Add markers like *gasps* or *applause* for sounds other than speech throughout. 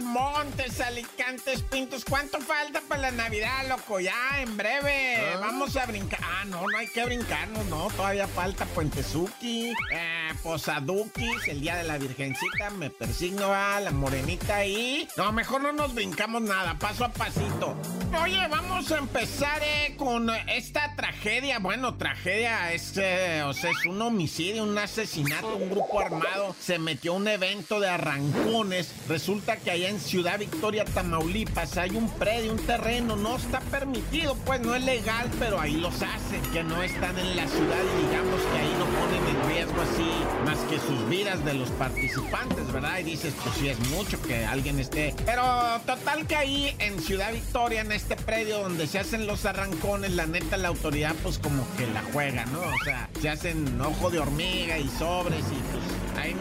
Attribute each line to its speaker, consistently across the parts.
Speaker 1: Montes, Montes, Alicantes, Pintos. ¿Cuánto falta para la Navidad, loco? Ya, en breve.
Speaker 2: Ah.
Speaker 1: Vamos a brincar. Ah, no, no hay que brincarnos, no. Todavía falta Puentezuki, eh, Posaduquis, el Día de la Virgencita. Me persigno a la morenita ahí. No, mejor no nos brincamos nada, paso a pasito. Oye, vamos a empezar eh, con esta tragedia. Bueno, tragedia es, eh, o sea, es un homicidio, un asesinato, un grupo armado se metió a un evento de arrancones. Resulta que en Ciudad Victoria, Tamaulipas, hay un predio, un terreno, no está permitido, pues no es legal, pero ahí los hacen, que no están en la ciudad y digamos que ahí no ponen en riesgo así más que sus vidas de los participantes, ¿verdad? Y dices, pues sí es mucho que alguien esté. Pero total que ahí en Ciudad Victoria, en este predio donde se hacen los arrancones, la neta la autoridad pues como que la juega, ¿no? O sea, se hacen ojo de hormiga y sobres y pues ahí,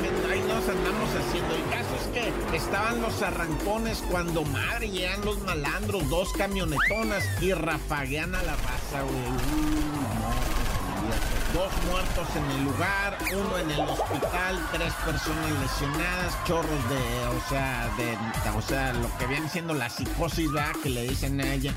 Speaker 1: nos andamos haciendo. El caso es que estaban los arrancones cuando madre llegan los malandros, dos camionetonas y rafaguean a la raza, güey. Olvídate. Dos muertos en el lugar, uno en el hospital, tres personas lesionadas, chorros de, o sea, de, o sea, lo que viene siendo la psicosis, ¿verdad? Que le dicen a ella.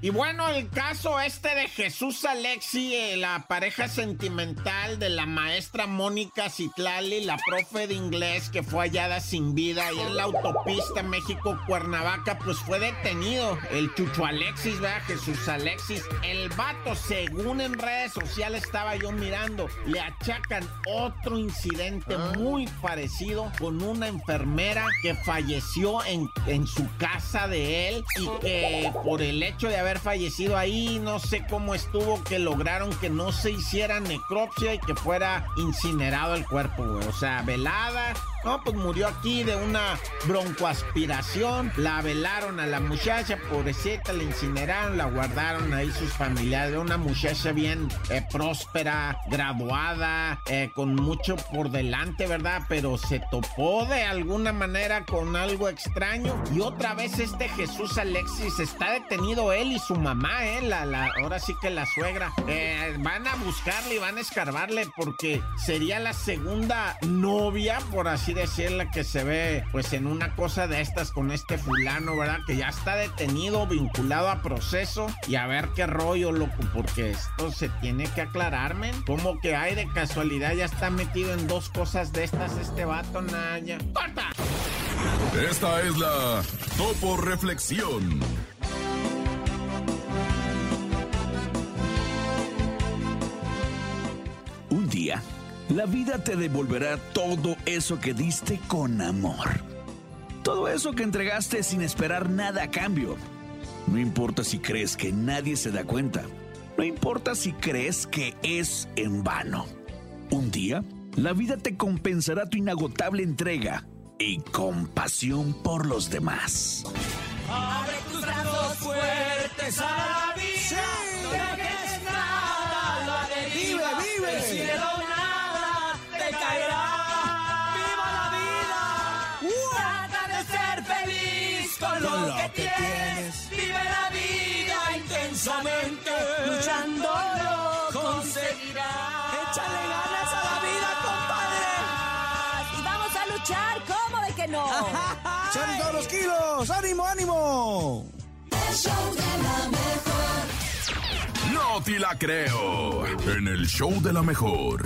Speaker 1: Y bueno, el caso este de Jesús Alexi, eh, la pareja sentimental de la maestra Mónica Citlali, la profe de inglés que fue hallada sin vida ahí en la autopista México-Cuernavaca, pues fue detenido. El Chucho Alexis, ¿verdad? Jesús Alexis. El vato, según en redes sociales estaba yo mirando, le achacan otro incidente muy parecido con una enfermera que falleció en, en su casa de él y que por el hecho de haber fallecido ahí, no sé cómo estuvo, que lograron que no se hiciera necropsia y que fuera incinerado el cuerpo, güey. O sea, velada. Pues murió aquí de una broncoaspiración. La velaron a la muchacha, pobrecita, la incineraron, la guardaron ahí sus familiares. Una muchacha bien eh, próspera, graduada, eh, con mucho por delante, ¿verdad? Pero se topó de alguna manera con algo extraño. Y otra vez este Jesús Alexis está detenido él y su mamá, ¿eh? La, la, ahora sí que la suegra. Eh, van a buscarle y van a escarbarle porque sería la segunda novia, por así decirla, que se ve pues en una cosa de estas con este fulano, ¿verdad? Que ya está detenido, vinculado a proceso y a ver qué rollo, loco, porque esto se tiene que aclararme. Como que hay de casualidad, ya está metido en dos cosas de estas este vato, Naya. ¡Corta!
Speaker 3: Esta es la Topo Reflexión.
Speaker 4: La vida te devolverá todo eso que diste con amor. Todo eso que entregaste sin esperar nada a cambio. No importa si crees que nadie se da cuenta. No importa si crees que es en vano. Un día, la vida te compensará tu inagotable entrega y compasión por los demás.
Speaker 5: Abre tus brazos fuertes a la vida. Caerá. ¡Viva la vida! Trata de ser feliz con, lo, que, tienes. Vive la vida intensamente. Luchando lo conseguirás.
Speaker 2: Échale ganas a la vida,
Speaker 6: Y vamos a luchar, ¿cómo de que no? *laughs*
Speaker 2: ¡Echale todos los kilos! ¡Ánimo, ánimo!
Speaker 5: El show de la mejor.
Speaker 3: No te la creo. En el show de la mejor.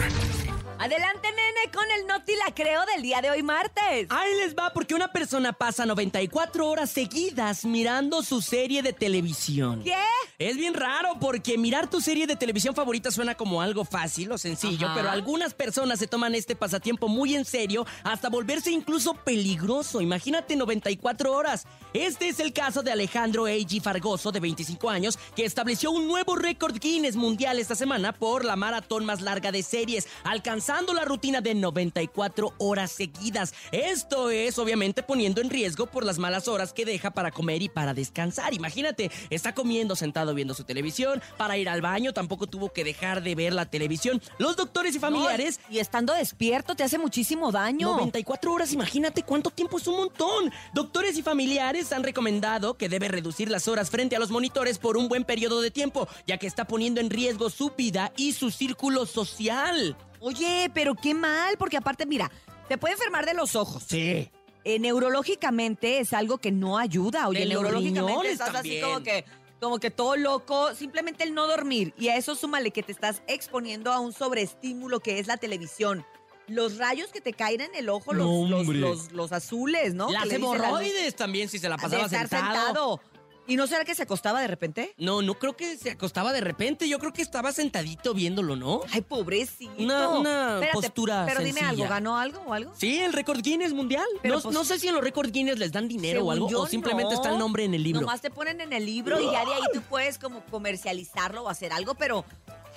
Speaker 6: Adelante, nene, con el Noti la creo del día de hoy martes.
Speaker 7: Ahí les va porque una persona pasa 94 horas seguidas mirando su serie de televisión.
Speaker 6: ¿Qué?
Speaker 7: Es bien raro porque mirar tu serie de televisión favorita suena como algo fácil o sencillo,
Speaker 6: Ajá.
Speaker 7: pero algunas personas se toman este pasatiempo muy en serio hasta volverse incluso peligroso. Imagínate 94 horas. Este es el caso de Alejandro A.G. Fargoso, de 25 años, que estableció un nuevo récord Guinness mundial esta semana por la maratón más larga de series, alcanzando la rutina de 94 horas seguidas. Esto es obviamente poniendo en riesgo por las malas horas que deja para comer y para descansar. Imagínate, está comiendo sentado viendo su televisión, para ir al baño tampoco tuvo que dejar de ver la televisión. Los doctores y familiares...
Speaker 6: Y estando despierto te hace muchísimo daño.
Speaker 7: 94 horas, imagínate cuánto tiempo es un montón. Doctores y familiares han recomendado que debe reducir las horas frente a los monitores por un buen periodo de tiempo, ya que está poniendo en riesgo su vida y su círculo social.
Speaker 6: Oye, pero qué mal, porque aparte, mira, te puede enfermar de los ojos.
Speaker 7: Sí.
Speaker 6: Eh, neurológicamente es algo que no ayuda. Oye,
Speaker 7: De los
Speaker 6: neurológicamente
Speaker 7: riñones
Speaker 6: estás
Speaker 7: también.
Speaker 6: así como que, como que todo loco. Simplemente el no dormir. Y a eso súmale que te estás exponiendo a un sobreestímulo que es la televisión. Los rayos que te caen en el ojo, los,
Speaker 7: No,
Speaker 6: los,
Speaker 7: hombre.
Speaker 6: los- los azules, ¿no?
Speaker 7: Las
Speaker 6: Que le dicen la luz
Speaker 7: hemorroides también, si se la
Speaker 6: de
Speaker 7: pasaba
Speaker 6: estar
Speaker 7: sentado.
Speaker 6: ¿Y no será que se acostaba de repente?
Speaker 7: No, no creo que se acostaba de repente. Yo creo que estaba sentadito viéndolo, ¿no?
Speaker 6: Ay, pobrecito.
Speaker 7: Una- una
Speaker 6: Espérate,
Speaker 7: postura
Speaker 6: Pero dime algo, ¿ganó algo o algo?
Speaker 7: Sí, el récord Guinness mundial.
Speaker 6: Pero,
Speaker 7: no,
Speaker 6: pues,
Speaker 7: no sé si en los récord Guinness les dan dinero o algo, o simplemente
Speaker 6: no.
Speaker 7: está el nombre en el libro.
Speaker 6: Nomás te ponen en el libro y ya de ahí tú puedes como comercializarlo o hacer algo, pero...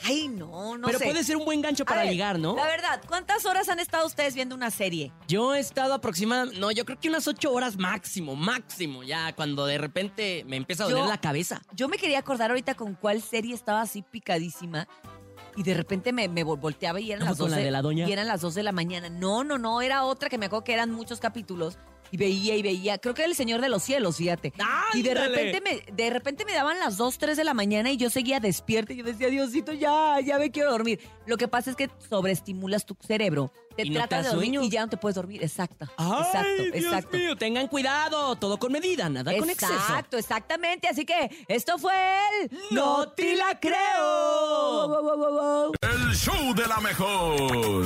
Speaker 6: Ay, no, no
Speaker 7: Pero
Speaker 6: sé.
Speaker 7: puede ser un buen gancho para
Speaker 6: ver,
Speaker 7: ligar, ¿no?
Speaker 6: La verdad, ¿cuántas horas han estado ustedes viendo una serie?
Speaker 7: Yo he estado aproximadamente, no, yo creo que unas ocho horas máximo, máximo, ya cuando de repente me empieza a doler
Speaker 6: Yo-
Speaker 7: la cabeza.
Speaker 6: Yo me quería acordar ahorita con cuál serie estaba así picadísima y de repente me, me vol- volteaba y eran
Speaker 7: ¿No
Speaker 6: las
Speaker 7: fue con
Speaker 6: 12
Speaker 7: la de la doña?
Speaker 6: y eran las 2 de la mañana. No, no, no, era otra que me acuerdo que eran muchos capítulos y veía y veía, creo que era El Señor de los Cielos, fíjate. Y de repente me de repente me daban las 2, 3 de la mañana y yo seguía despierta y yo decía, "Diosito, ya, ya me quiero dormir." Lo que pasa es que sobreestimulas tu cerebro. Te
Speaker 7: Y no te
Speaker 6: tratas de dormir
Speaker 7: sueño.
Speaker 6: y ya no te puedes dormir. Exacto.
Speaker 7: Ay,
Speaker 6: exacto,
Speaker 7: Dios
Speaker 6: exacto.
Speaker 7: mío, tengan cuidado, todo con medida, nada con exceso.
Speaker 6: Exacto, exactamente. Así que esto fue el
Speaker 7: ¡No te la creo!
Speaker 6: Wow, wow, wow, wow.
Speaker 3: El show de la mejor.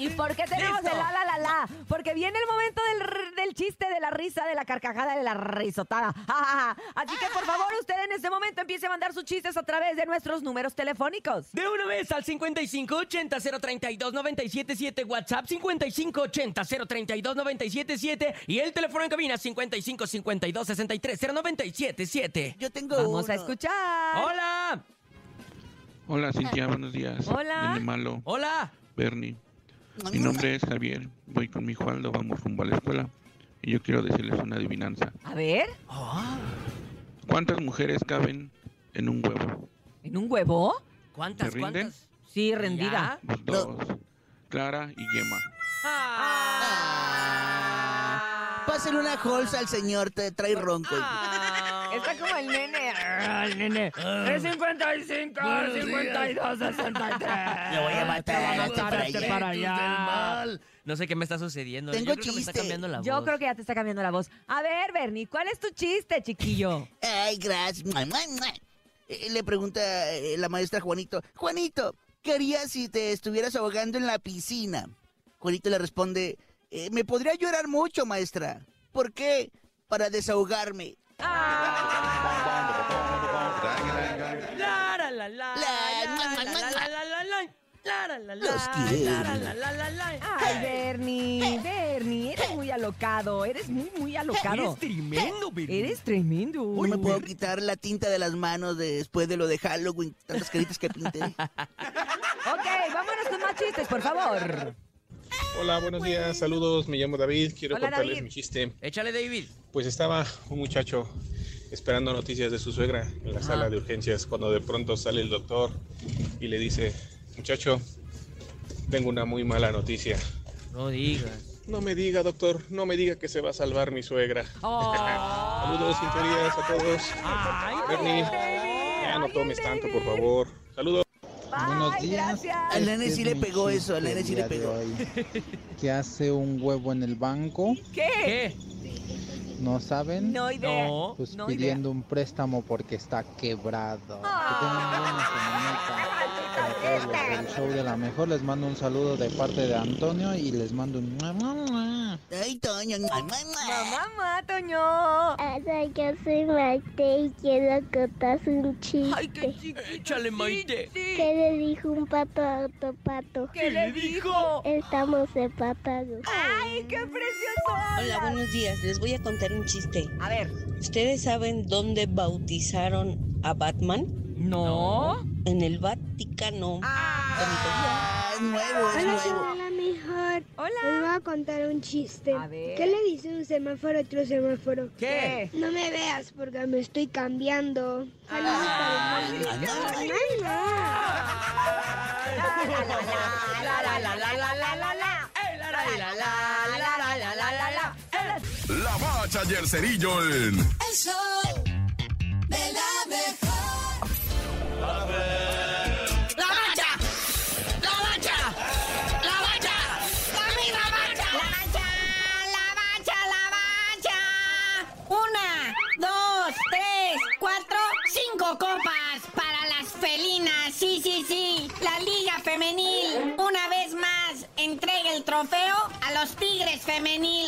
Speaker 6: ¿Y por qué tenemos el
Speaker 7: Listo.
Speaker 6: la la la la? Porque viene el momento del, r- del chiste, de la risa, de la carcajada, de la risotada. *laughs* Ja, ja, ja. Así que por favor, usted en este momento empiece a mandar sus chistes a través de nuestros números telefónicos.
Speaker 7: De una vez al 5580-032-977, WhatsApp 5580-032-977 y el teléfono en cabina 5552-630977.
Speaker 2: Yo tengo
Speaker 6: Vamos
Speaker 2: uno.
Speaker 6: a escuchar.
Speaker 7: ¡Hola!
Speaker 8: Hola Cintia, buenos días.
Speaker 6: Hola.
Speaker 8: Nene malo,
Speaker 7: ¡Hola!
Speaker 8: Bernie. Mi nombre es Javier, voy con mi hijo Aldo, vamos rumbo a la escuela. Y yo quiero decirles una adivinanza.
Speaker 6: A ver,
Speaker 8: ¿Cuántas mujeres caben en un huevo?
Speaker 6: ¿en un huevo?
Speaker 7: ¿Cuántas, cuántas?
Speaker 6: Sí, rendida.
Speaker 8: Pues dos. Clara y Yema.
Speaker 7: Ah.
Speaker 2: Pásenle una holza al señor, te trae ronco.
Speaker 7: Ah.
Speaker 6: Está como el nene. El nene. Es 55, 52, 63.
Speaker 2: Lo voy a matar, para
Speaker 6: matar,
Speaker 2: allá.
Speaker 6: para allá.
Speaker 7: No sé qué me está sucediendo.
Speaker 2: Tengo
Speaker 7: Yo creo que me está
Speaker 2: chiste.
Speaker 7: cambiando la voz.
Speaker 6: Yo creo que ya te está cambiando la voz. A ver, Bernie, ¿cuál es tu chiste, chiquillo? *laughs*
Speaker 2: Ay, gracias. Eh, Le pregunta eh, la maestra Juanito, Juanito, ¿qué harías si te estuvieras ahogando en la piscina? Juanito le responde, "Eh, me podría llorar mucho, maestra. ¿Por qué? Para desahogarme.
Speaker 7: La, la, la,
Speaker 2: Los
Speaker 7: la,
Speaker 2: quiero.
Speaker 7: la, la, la, la, la.
Speaker 6: Ay, Bernie, Bernie, eres muy alocado, eres muy, muy alocado.
Speaker 7: Eres tremendo, Bernie.
Speaker 6: Eres tremendo.
Speaker 2: No me puedo quitar la tinta de las manos de- después de lo de Halloween, tantas caritas que pinté.
Speaker 6: Ok, vámonos con más chistes, por favor.
Speaker 9: Hola, buenos días, saludos, me llamo David, quiero
Speaker 6: Hola,
Speaker 9: contarles
Speaker 6: David.
Speaker 9: mi chiste.
Speaker 7: Échale, David.
Speaker 9: Pues estaba un muchacho esperando noticias de su suegra en la sala de urgencias cuando de pronto sale el doctor y le dice, muchacho, tengo una muy mala noticia.
Speaker 7: No digas.
Speaker 9: No me diga, doctor, no me diga que se va a salvar mi suegra. Saludos, sinceridades a todos.
Speaker 7: Ay,
Speaker 9: Bernie, ya no tomes tanto, por favor. Saludos.
Speaker 10: Buenos días.
Speaker 2: Al nene
Speaker 10: Este
Speaker 2: sí
Speaker 10: es
Speaker 2: le pegó eso, al nene sí le pegó. *laughs*
Speaker 10: ¿Qué hace un huevo en el banco?
Speaker 6: ¿Qué?
Speaker 7: ¿Qué?
Speaker 10: ¿No saben?
Speaker 6: No idea.
Speaker 7: No.
Speaker 10: Pues
Speaker 6: no
Speaker 10: pidiendo un préstamo porque está quebrado. Que tengan buena show de la mejor. Les mando un saludo de parte de Antonio y les mando un...
Speaker 2: Ay, Toño.
Speaker 6: Mamá, mamá, Toño.
Speaker 11: Hola, yo soy Maite y quiero contarse un chiste.
Speaker 6: Ay, qué chiquito.
Speaker 7: Échale, Maite.
Speaker 11: ¿Qué le dijo un pato a otro pato?
Speaker 6: ¿Qué le dijo?
Speaker 11: Estamos empatados.
Speaker 6: Ay, qué precioso.
Speaker 12: Hola, buenos días. Les voy a contar un chiste.
Speaker 6: A ver.
Speaker 12: ¿Ustedes saben dónde bautizaron a Batman?
Speaker 6: No.
Speaker 12: En el Vaticano.
Speaker 2: Ah. ah, es nuevo, es hola, nuevo.
Speaker 11: Hola, mejor.
Speaker 6: Hola.
Speaker 11: Les voy a contar un chiste.
Speaker 6: A ver.
Speaker 11: ¿Qué le dice un semáforo a otro semáforo?
Speaker 6: ¿Qué?
Speaker 11: No me veas porque me estoy cambiando. Ah. Ah,
Speaker 6: la
Speaker 3: bacha y el cerillo en...
Speaker 5: El show de la mejor
Speaker 13: copas para las felinas. Sí, sí, sí. La Liga Femenil. Una vez más, entrega el trofeo a los Tigres Femenil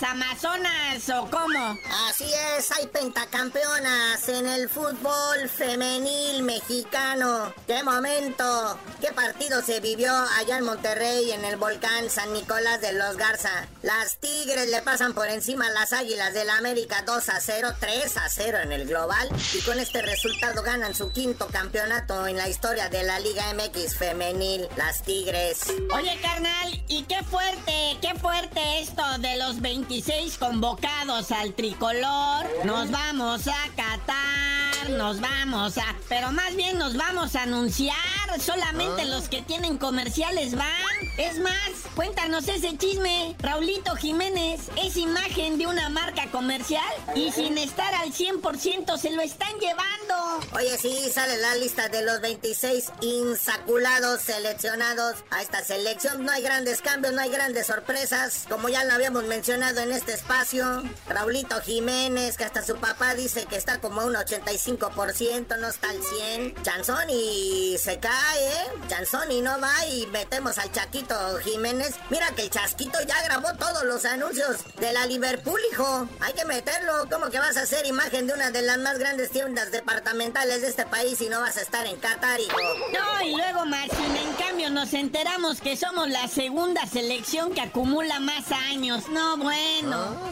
Speaker 13: las Amazonas o cómo.
Speaker 14: Así es, hay pentacampeonas en el fútbol femenil mexicano. ¡Qué momento! ¿Qué partido se vivió allá en Monterrey en el volcán San Nicolás de los Garza? Las Tigres le pasan por encima a las Águilas del América 2 a 0, 3 a 0 en el global y con este resultado ganan su quinto campeonato en la historia de la Liga MX femenil, las Tigres.
Speaker 13: Oye, carnal, y qué fuerte, qué fuerte esto de los 26 convocados al tricolor. Nos vamos a Qatar, nos vamos a... Pero más bien nos vamos a anunciar. Solamente los que tienen comerciales van. Es más, cuéntanos ese chisme. Raulito Jiménez es imagen de una marca comercial y sin estar al 100% se lo están llevando.
Speaker 14: Oye, sí, sale la lista de los 26 insaculados seleccionados a esta selección. No hay grandes cambios, no hay grandes sorpresas. Como ya lo habíamos mencionado en este espacio, Raulito Jiménez, que hasta su papá dice que está como a un 85%, no está al 100. Chanzoni se cae, ¿eh? Chanzoni no va y metemos al Chaquito Jiménez. Mira que el Chasquito ya grabó todos los anuncios de la Liverpool, hijo. Hay que meterlo. ¿Cómo que vas a hacer imagen de una de las más grandes tiendas departamentales de este país y no vas a estar en Qatar, hijo?
Speaker 13: No, y luego Martín, en cambio nos enteramos que somos la segunda selección que acumula más años. No, bueno.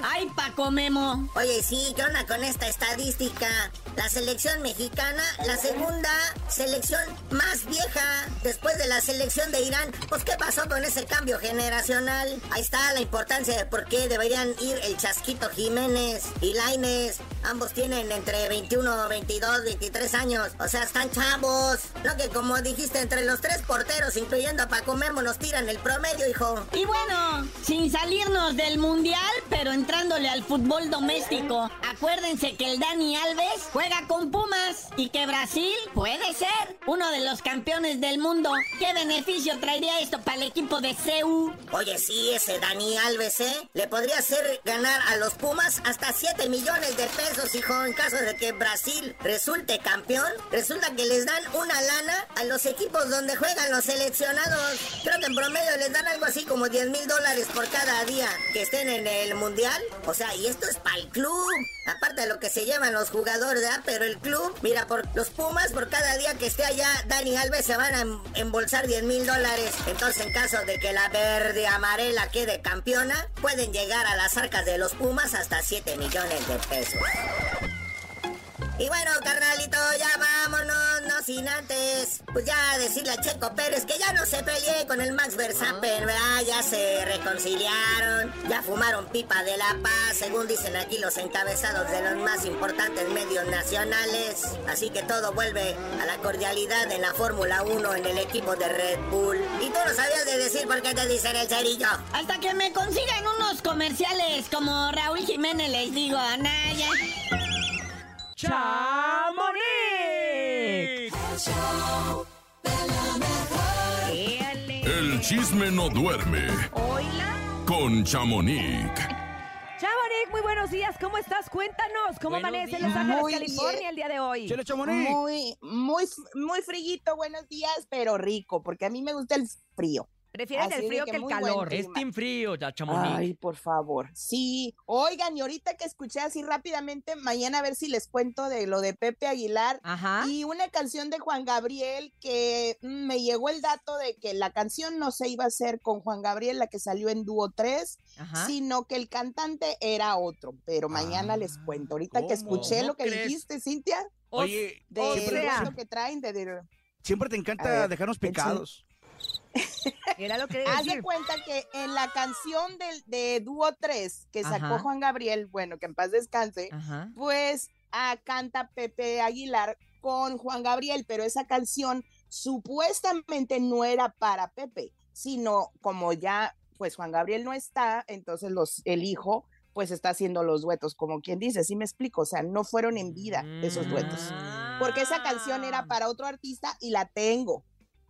Speaker 13: Ay, Paco Memo.
Speaker 14: Oye, sí, ¿qué onda con esta estadística? La selección mexicana, la segunda selección más vieja después de la selección de Irán. Pues, ¿qué pasó con ese cambio generacional? Ahí está la importancia de por qué deberían ir el Chasquito Jiménez y Laines. Ambos tienen entre 21, 22, 23 años. O sea, están chavos. No que como dijiste, entre los tres porteros, incluyendo a Paco Memo, nos tiran el promedio, hijo.
Speaker 13: Y bueno, sin salirnos del mundial, pero entrándole al fútbol doméstico, acuérdense que el Dani Alves juega con Pumas y que Brasil puede ser uno de los campeones del mundo. ¿Qué beneficio traería esto para el equipo de CEU?
Speaker 14: Oye, sí, ese Dani Alves, ¿eh? Le podría hacer ganar a los Pumas hasta 7 millones de pesos, hijo, en caso de que Brasil resulte campeón. Resulta que les dan una lana a los equipos donde juegan los seleccionados. Creo que en promedio les dan algo así como 10 mil dólares por cada día que estén en el mundial. O sea, y esto es para el club. Aparte de lo que se llevan los jugadores, ¿verdad? Pero el club, mira, por los Pumas, por cada día que esté allá, Dani Alves se van a em- embolsar 10 mil dólares. Entonces, en caso de que la verde amarela quede campeona, pueden llegar a las arcas de los Pumas hasta 7 millones de pesos. Y bueno, carnalito, ya vámonos, no sin antes. Pues ya decirle a Checo Pérez que ya no se pelee con el Max Verstappen, ¿verdad? Ya se reconciliaron, ya fumaron pipa de la paz, según dicen aquí los encabezados de los más importantes medios nacionales. Así que todo vuelve a la cordialidad en la Fórmula 1 en el equipo de Red Bull. Y tú no sabías de decir por qué te dicen el cerillo.
Speaker 13: Hasta que me consigan unos comerciales como Raúl Jiménez, les digo, Anaya.
Speaker 6: ¡Chamonix!
Speaker 5: El
Speaker 3: chisme no duerme
Speaker 6: Oila.
Speaker 3: con Chamonix.
Speaker 6: Chamonix, muy buenos días. ¿Cómo estás? Cuéntanos. ¿Cómo
Speaker 7: Buenos
Speaker 6: amanece en
Speaker 7: días.
Speaker 6: Los Ángeles,
Speaker 15: Muy
Speaker 6: California
Speaker 15: bien.
Speaker 6: el día de hoy?
Speaker 4: Chele Chamonix.
Speaker 15: Muy, muy, muy friguito, buenos días, pero rico, porque a mí me gusta el frío.
Speaker 6: Prefieres
Speaker 15: Así
Speaker 6: el frío
Speaker 15: que
Speaker 6: que el calor.
Speaker 7: Es team frío, ya, Chamonix.
Speaker 15: Ay, por favor. Sí, oigan, y ahorita que escuché así rápidamente, mañana a ver si les cuento de lo de Pepe Aguilar
Speaker 6: Ajá.
Speaker 15: y una canción de Juan Gabriel que mm, me llegó el dato de que la canción no se iba a hacer con Juan Gabriel, la que salió en Dúo 3,
Speaker 6: Ajá.
Speaker 15: sino que el cantante era otro, pero mañana les cuento. Ahorita que escuché
Speaker 7: ¿Cómo
Speaker 15: lo que
Speaker 7: crees?
Speaker 15: dijiste, Cintia,
Speaker 4: Oye,
Speaker 15: de
Speaker 6: O
Speaker 15: lo
Speaker 6: sea.
Speaker 15: que traen de- de
Speaker 4: siempre te encanta
Speaker 15: ver,
Speaker 4: dejarnos
Speaker 15: échale.
Speaker 4: picados.
Speaker 6: Era lo que
Speaker 15: Haz de cuenta que en la canción del, de Dúo 3 que sacó
Speaker 6: Ajá.
Speaker 15: Juan Gabriel, bueno, que en paz descanse,
Speaker 6: Ajá.
Speaker 15: pues ah, canta Pepe Aguilar con Juan Gabriel, pero esa canción supuestamente no era para Pepe, sino como ya pues Juan Gabriel no está, entonces los el hijo pues está haciendo los duetos, como quien dice, ¿sí me explico? O sea, no fueron en vida esos duetos. Porque esa canción era para otro artista y la tengo,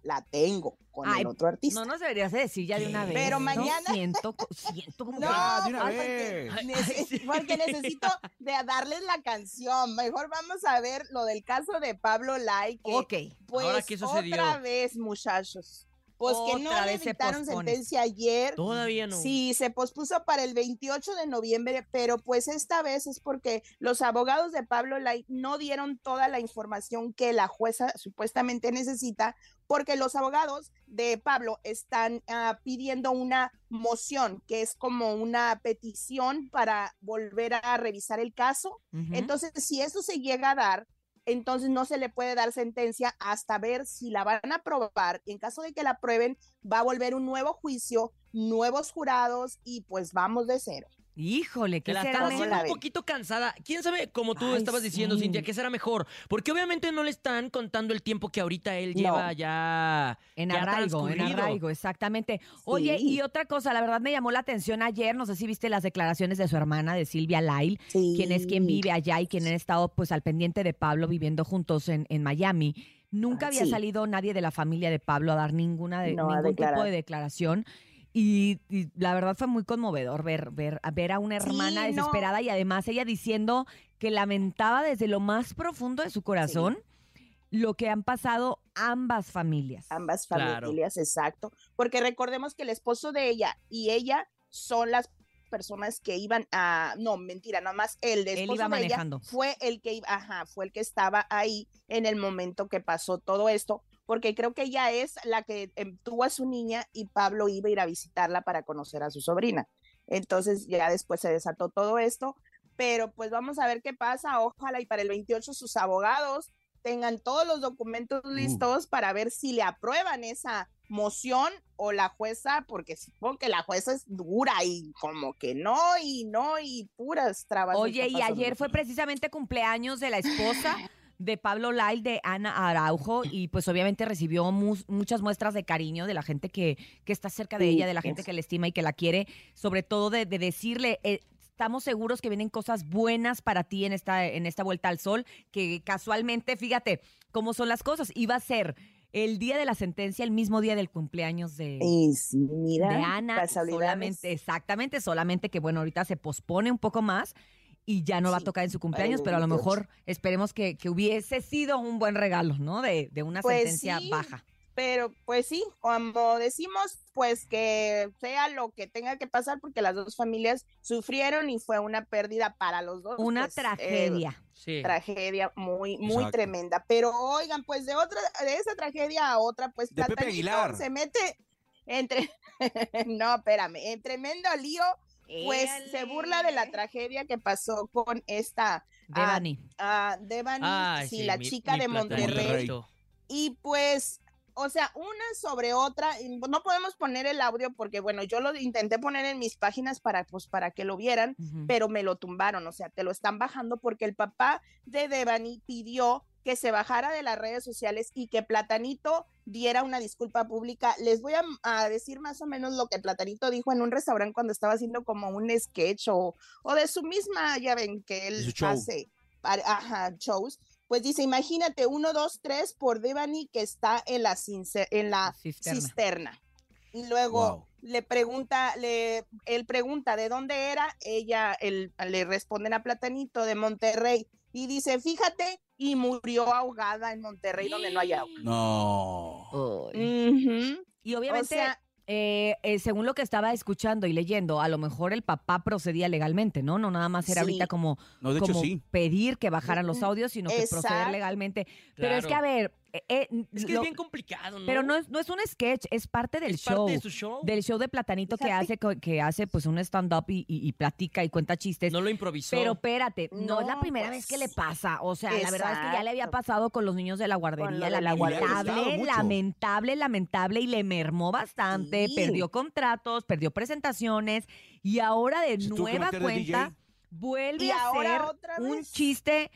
Speaker 15: la tengo con
Speaker 6: Ay,
Speaker 15: el otro artista.
Speaker 6: No nos deberías de decir ya de una vez.
Speaker 15: Pero
Speaker 6: ¿no?
Speaker 15: mañana- *laughs*
Speaker 6: Siento, siento como *laughs*
Speaker 15: No,
Speaker 4: de una
Speaker 15: porque,
Speaker 4: vez.
Speaker 15: porque necesito de darles la canción. Mejor vamos a ver lo del caso de Pablo Lai, que
Speaker 6: Ok.
Speaker 15: pues
Speaker 7: Ahora, ¿qué sucedió?
Speaker 15: otra vez, muchachos. Pues que no dictaron sentencia ayer.
Speaker 7: Todavía no.
Speaker 15: Sí, se pospuso para el 28 de noviembre, pero pues esta vez es porque los abogados de Pablo Lai no dieron toda la información que la jueza supuestamente necesita, porque los abogados de Pablo están ah, pidiendo una moción, que es como una petición para volver a revisar el caso. Entonces, si eso se llega a dar, entonces no se le puede dar sentencia hasta ver si la van a aprobar. En caso de que la aprueben, va a volver un nuevo juicio, nuevos jurados y pues vamos de cero.
Speaker 6: Híjole,
Speaker 7: Que
Speaker 6: ¿qué
Speaker 7: la
Speaker 6: será?
Speaker 7: están
Speaker 15: ¿Cómo
Speaker 7: haciendo
Speaker 15: la
Speaker 7: un poquito cansada. ¿Quién sabe, como tú
Speaker 15: Ay,
Speaker 7: estabas diciendo,
Speaker 15: sí.
Speaker 7: Cintia, qué será mejor? Porque obviamente no le están contando el tiempo que ahorita él
Speaker 15: No.
Speaker 7: lleva ya.
Speaker 6: En
Speaker 7: ha
Speaker 6: arraigo, en arraigo, exactamente. Oye, y otra cosa, la verdad me llamó la atención ayer, no sé si viste las declaraciones de su hermana, de Silvia Lyle, quien es quien vive allá y quien ha estado pues al pendiente de Pablo viviendo juntos en, en Miami. Nunca
Speaker 15: Ah,
Speaker 6: había salido nadie de la familia de Pablo a dar ninguna de,
Speaker 15: No,
Speaker 6: ningún tipo de declaración. Y, y la verdad fue muy conmovedor ver, ver, a- ver a una hermana
Speaker 15: Sí, no.
Speaker 6: desesperada y además ella diciendo que lamentaba desde lo más profundo de su corazón lo que han pasado ambas familias.
Speaker 15: Ambas
Speaker 7: Claro.
Speaker 15: familias, exacto. Porque recordemos que el esposo de ella y ella son las personas que iban a, no, mentira, nomás el de
Speaker 6: Él
Speaker 15: esposo
Speaker 6: iba
Speaker 15: de ella
Speaker 6: manejando.
Speaker 15: fue el que iba, ajá, fue el que estaba ahí en el momento que pasó todo esto, porque creo que ella es la que em, tuvo a su niña y Pablo iba a ir a visitarla para conocer a su sobrina. Entonces ya después se desató todo esto, pero pues vamos a ver qué pasa. Ojalá y para el 28 sus abogados tengan todos los documentos listos para ver si le aprueban esa moción o la jueza, porque supongo que la jueza es dura y como que no y no y puras trabas.
Speaker 6: Oye, y ayer fue precisamente cumpleaños de la esposa *laughs* de Pablo Lyle, de Ana Araujo, y pues obviamente recibió mu- muchas muestras de cariño de la gente que, que está cerca de
Speaker 15: Sí,
Speaker 6: ella, de la gente que la estima y que la quiere, sobre todo de, de decirle, eh, estamos seguros que vienen cosas buenas para ti en esta, en esta vuelta al sol, que casualmente, fíjate cómo son las cosas, iba a ser el día de la sentencia, el mismo día del cumpleaños de,
Speaker 15: mira,
Speaker 6: de Ana, solamente, exactamente, solamente que bueno, ahorita se pospone un poco más y ya no va a tocar en su cumpleaños, pero a lo
Speaker 15: 28.
Speaker 6: mejor esperemos que, que hubiese sido un buen regalo, ¿no? De, de una
Speaker 15: Pues
Speaker 6: sentencia
Speaker 15: sí,
Speaker 6: baja.
Speaker 15: Pero pues sí, como decimos, pues que sea lo que tenga que pasar porque las dos familias sufrieron y fue una pérdida para los dos.
Speaker 6: Una
Speaker 15: pues, eh,
Speaker 6: tragedia.
Speaker 7: Sí.
Speaker 15: tragedia muy, muy
Speaker 4: Exacto.
Speaker 15: tremenda. Pero oigan, pues de otra, de esa tragedia a otra, pues
Speaker 4: De Pepe Aguilar.
Speaker 15: se mete entre, *laughs* no, espérame, en tremendo lío, pues se burla de la tragedia que pasó con esta ah,
Speaker 6: Devani.
Speaker 15: ah, Devani,
Speaker 7: Ay,
Speaker 15: sí,
Speaker 7: sí,
Speaker 15: la
Speaker 7: mi-
Speaker 15: chica
Speaker 7: mi
Speaker 15: de. Monterrey. Y pues, o sea, una sobre otra, no podemos poner el audio porque, bueno, yo lo intenté poner en mis páginas para, pues, para que lo vieran, pero me lo tumbaron, o sea, te lo están bajando porque el papá de Devani pidió que se bajara de las redes sociales y que Platanito diera una disculpa pública. Les voy a, a decir más o menos lo que Platanito dijo en un restaurante cuando estaba haciendo como un sketch o, o de su misma, ya ven que él hace ajá, shows. Pues dice, imagínate, uno, dos, tres por Devani que está en la, cince- en la
Speaker 6: Cisterna.
Speaker 15: cisterna. Y luego le pregunta, le, él pregunta de dónde era, ella él, le responden a Platanito de Monterrey y dice, fíjate, y murió ahogada en Monterrey donde no hay agua. *gasps*
Speaker 4: No.
Speaker 6: Y obviamente,
Speaker 15: O sea-
Speaker 6: eh, eh, según lo que estaba escuchando y leyendo, a lo mejor el papá procedía legalmente, ¿no? No nada más era
Speaker 15: Sí.
Speaker 6: ahorita como,
Speaker 4: No, de hecho,
Speaker 6: como
Speaker 4: sí.
Speaker 6: pedir que bajaran los audios, sino que proceder legalmente. Pero es que, a ver, eh, eh,
Speaker 7: Es que
Speaker 6: lo-
Speaker 7: es bien complicado, ¿no?
Speaker 6: pero no es, no es un sketch, es parte del
Speaker 7: Es
Speaker 6: show.
Speaker 7: parte de su show.
Speaker 6: Del show de Platanito que hace, que hace pues un stand-up y, y- y platica y cuenta chistes.
Speaker 7: No lo improvisó.
Speaker 6: Pero espérate, no, es la primera
Speaker 15: pues,
Speaker 6: vez que le pasa. O sea, la verdad es que ya le había pasado con los niños de la guardería.
Speaker 15: de la
Speaker 6: lamentable, lamentable, lamentable y le mermó bastante.
Speaker 15: Sí.
Speaker 6: Perdió contratos, perdió presentaciones y ahora de
Speaker 4: Se
Speaker 6: nueva cuenta vuelve
Speaker 15: Y
Speaker 6: a hacer
Speaker 15: otra
Speaker 6: un chiste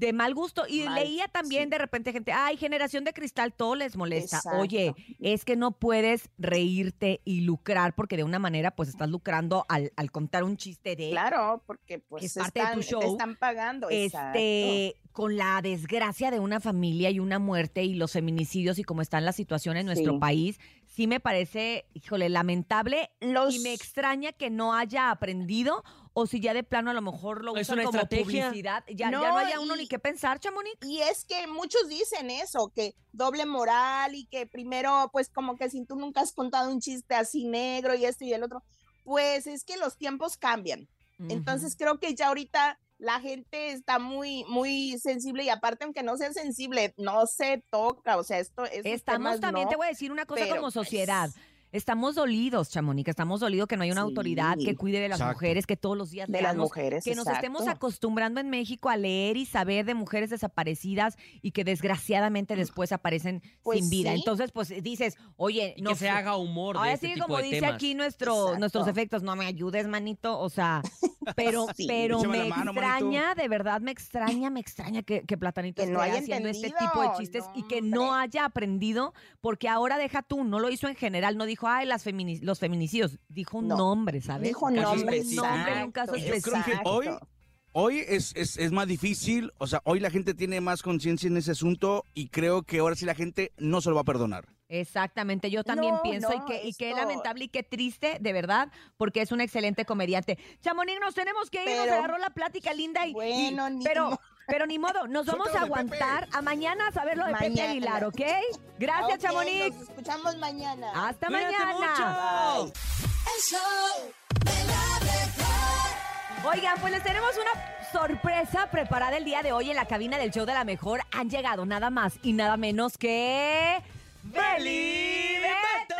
Speaker 6: de mal gusto. Y
Speaker 15: Mal,
Speaker 6: leía también
Speaker 15: sí.
Speaker 6: de repente gente, ay, generación de cristal, todo les molesta.
Speaker 15: Exacto.
Speaker 6: Oye, es que no puedes reírte y lucrar porque de una manera pues estás lucrando al, al contar un chiste de...
Speaker 15: Claro, porque pues
Speaker 6: Es parte de tu
Speaker 15: están,
Speaker 6: show.
Speaker 15: te están pagando. exacto.
Speaker 6: Este, con la desgracia de una familia y una muerte y los feminicidios y cómo están las situaciones en nuestro
Speaker 15: Sí.
Speaker 6: país, sí me parece, híjole, lamentable
Speaker 15: Los-
Speaker 6: y me extraña que no haya aprendido o si ya de plano a lo mejor lo
Speaker 7: Es
Speaker 6: usan
Speaker 7: una
Speaker 6: como
Speaker 7: estrategia.
Speaker 6: publicidad. Ya ya
Speaker 15: No,
Speaker 6: no, haya uno
Speaker 15: y-
Speaker 6: ni qué pensar, Chamonix.
Speaker 15: Y es que muchos dicen eso, que doble moral y que primero, pues como que si tú nunca has contado un chiste así negro y esto y el otro, pues es que los tiempos cambian. Entonces creo que ya ahorita la gente está muy, muy sensible y aparte aunque no sea sensible, no se toca, o sea, esto es...
Speaker 6: Estamos también, te voy a decir una cosa como
Speaker 15: pues,
Speaker 6: sociedad. Estamos dolidos, Chamonica, estamos dolidos que no hay una
Speaker 15: Sí.
Speaker 6: autoridad que cuide de las
Speaker 4: Exacto.
Speaker 6: mujeres, que todos los días
Speaker 15: De las
Speaker 6: leamos,
Speaker 15: mujeres,
Speaker 6: que nos estemos acostumbrando en México a leer y saber de mujeres desaparecidas y que desgraciadamente después aparecen
Speaker 15: Pues
Speaker 6: sin vida.
Speaker 15: sí.
Speaker 6: Entonces, pues dices, oye,
Speaker 7: Y
Speaker 6: no
Speaker 7: que se haga humor de
Speaker 6: Ahora
Speaker 7: este
Speaker 6: sí,
Speaker 7: tipo
Speaker 6: como
Speaker 7: de
Speaker 6: dice
Speaker 7: temas.
Speaker 6: aquí nuestro,
Speaker 15: Exacto.
Speaker 6: nuestros efectos, no me ayudes, manito. O sea, *laughs* pero,
Speaker 15: Sí.
Speaker 6: pero
Speaker 4: Échame
Speaker 6: me
Speaker 4: mano,
Speaker 6: extraña, de verdad me extraña, me extraña que, que Platanito
Speaker 15: Que no
Speaker 6: esté
Speaker 15: haya
Speaker 6: haciendo este tipo de chistes
Speaker 15: no,
Speaker 6: y que no haya aprendido, porque ahora deja tú, no lo hizo en general, no dijo, ay, las femini- los feminicidios, dijo un
Speaker 15: No.
Speaker 6: nombre, ¿sabes?
Speaker 15: Dijo
Speaker 7: Un
Speaker 15: nombre,
Speaker 7: específico.
Speaker 6: Un caso
Speaker 15: exacto,
Speaker 4: Yo creo que
Speaker 6: específico.
Speaker 4: hoy,
Speaker 15: exacto.
Speaker 4: hoy es, es, es más difícil, o sea, hoy la gente tiene más conciencia en ese asunto y creo que ahora sí la gente no se lo va a perdonar.
Speaker 6: Exactamente, yo también
Speaker 15: No,
Speaker 6: pienso y que y qué lamentable y qué triste, de verdad, porque es un excelente comediante. Chamonix, nos tenemos que ir, nos
Speaker 15: Pero-
Speaker 6: agarró la plática linda y, y-
Speaker 15: Bueno, ni
Speaker 6: pero pero ni modo, nos vamos a
Speaker 4: de
Speaker 6: aguantar a mañana a saber lo de Pepe
Speaker 15: Mañana.
Speaker 6: Aguilar, ¿ok? Gracias,
Speaker 15: Ok,
Speaker 6: Chamonix.
Speaker 15: Nos escuchamos mañana.
Speaker 6: Hasta
Speaker 7: Cuídate
Speaker 6: mañana.
Speaker 7: mucho.
Speaker 6: Oigan, pues les tenemos una sorpresa preparada el día de hoy en la cabina del show de la mejor. Han llegado nada más y nada menos que. ¡Beli Beto!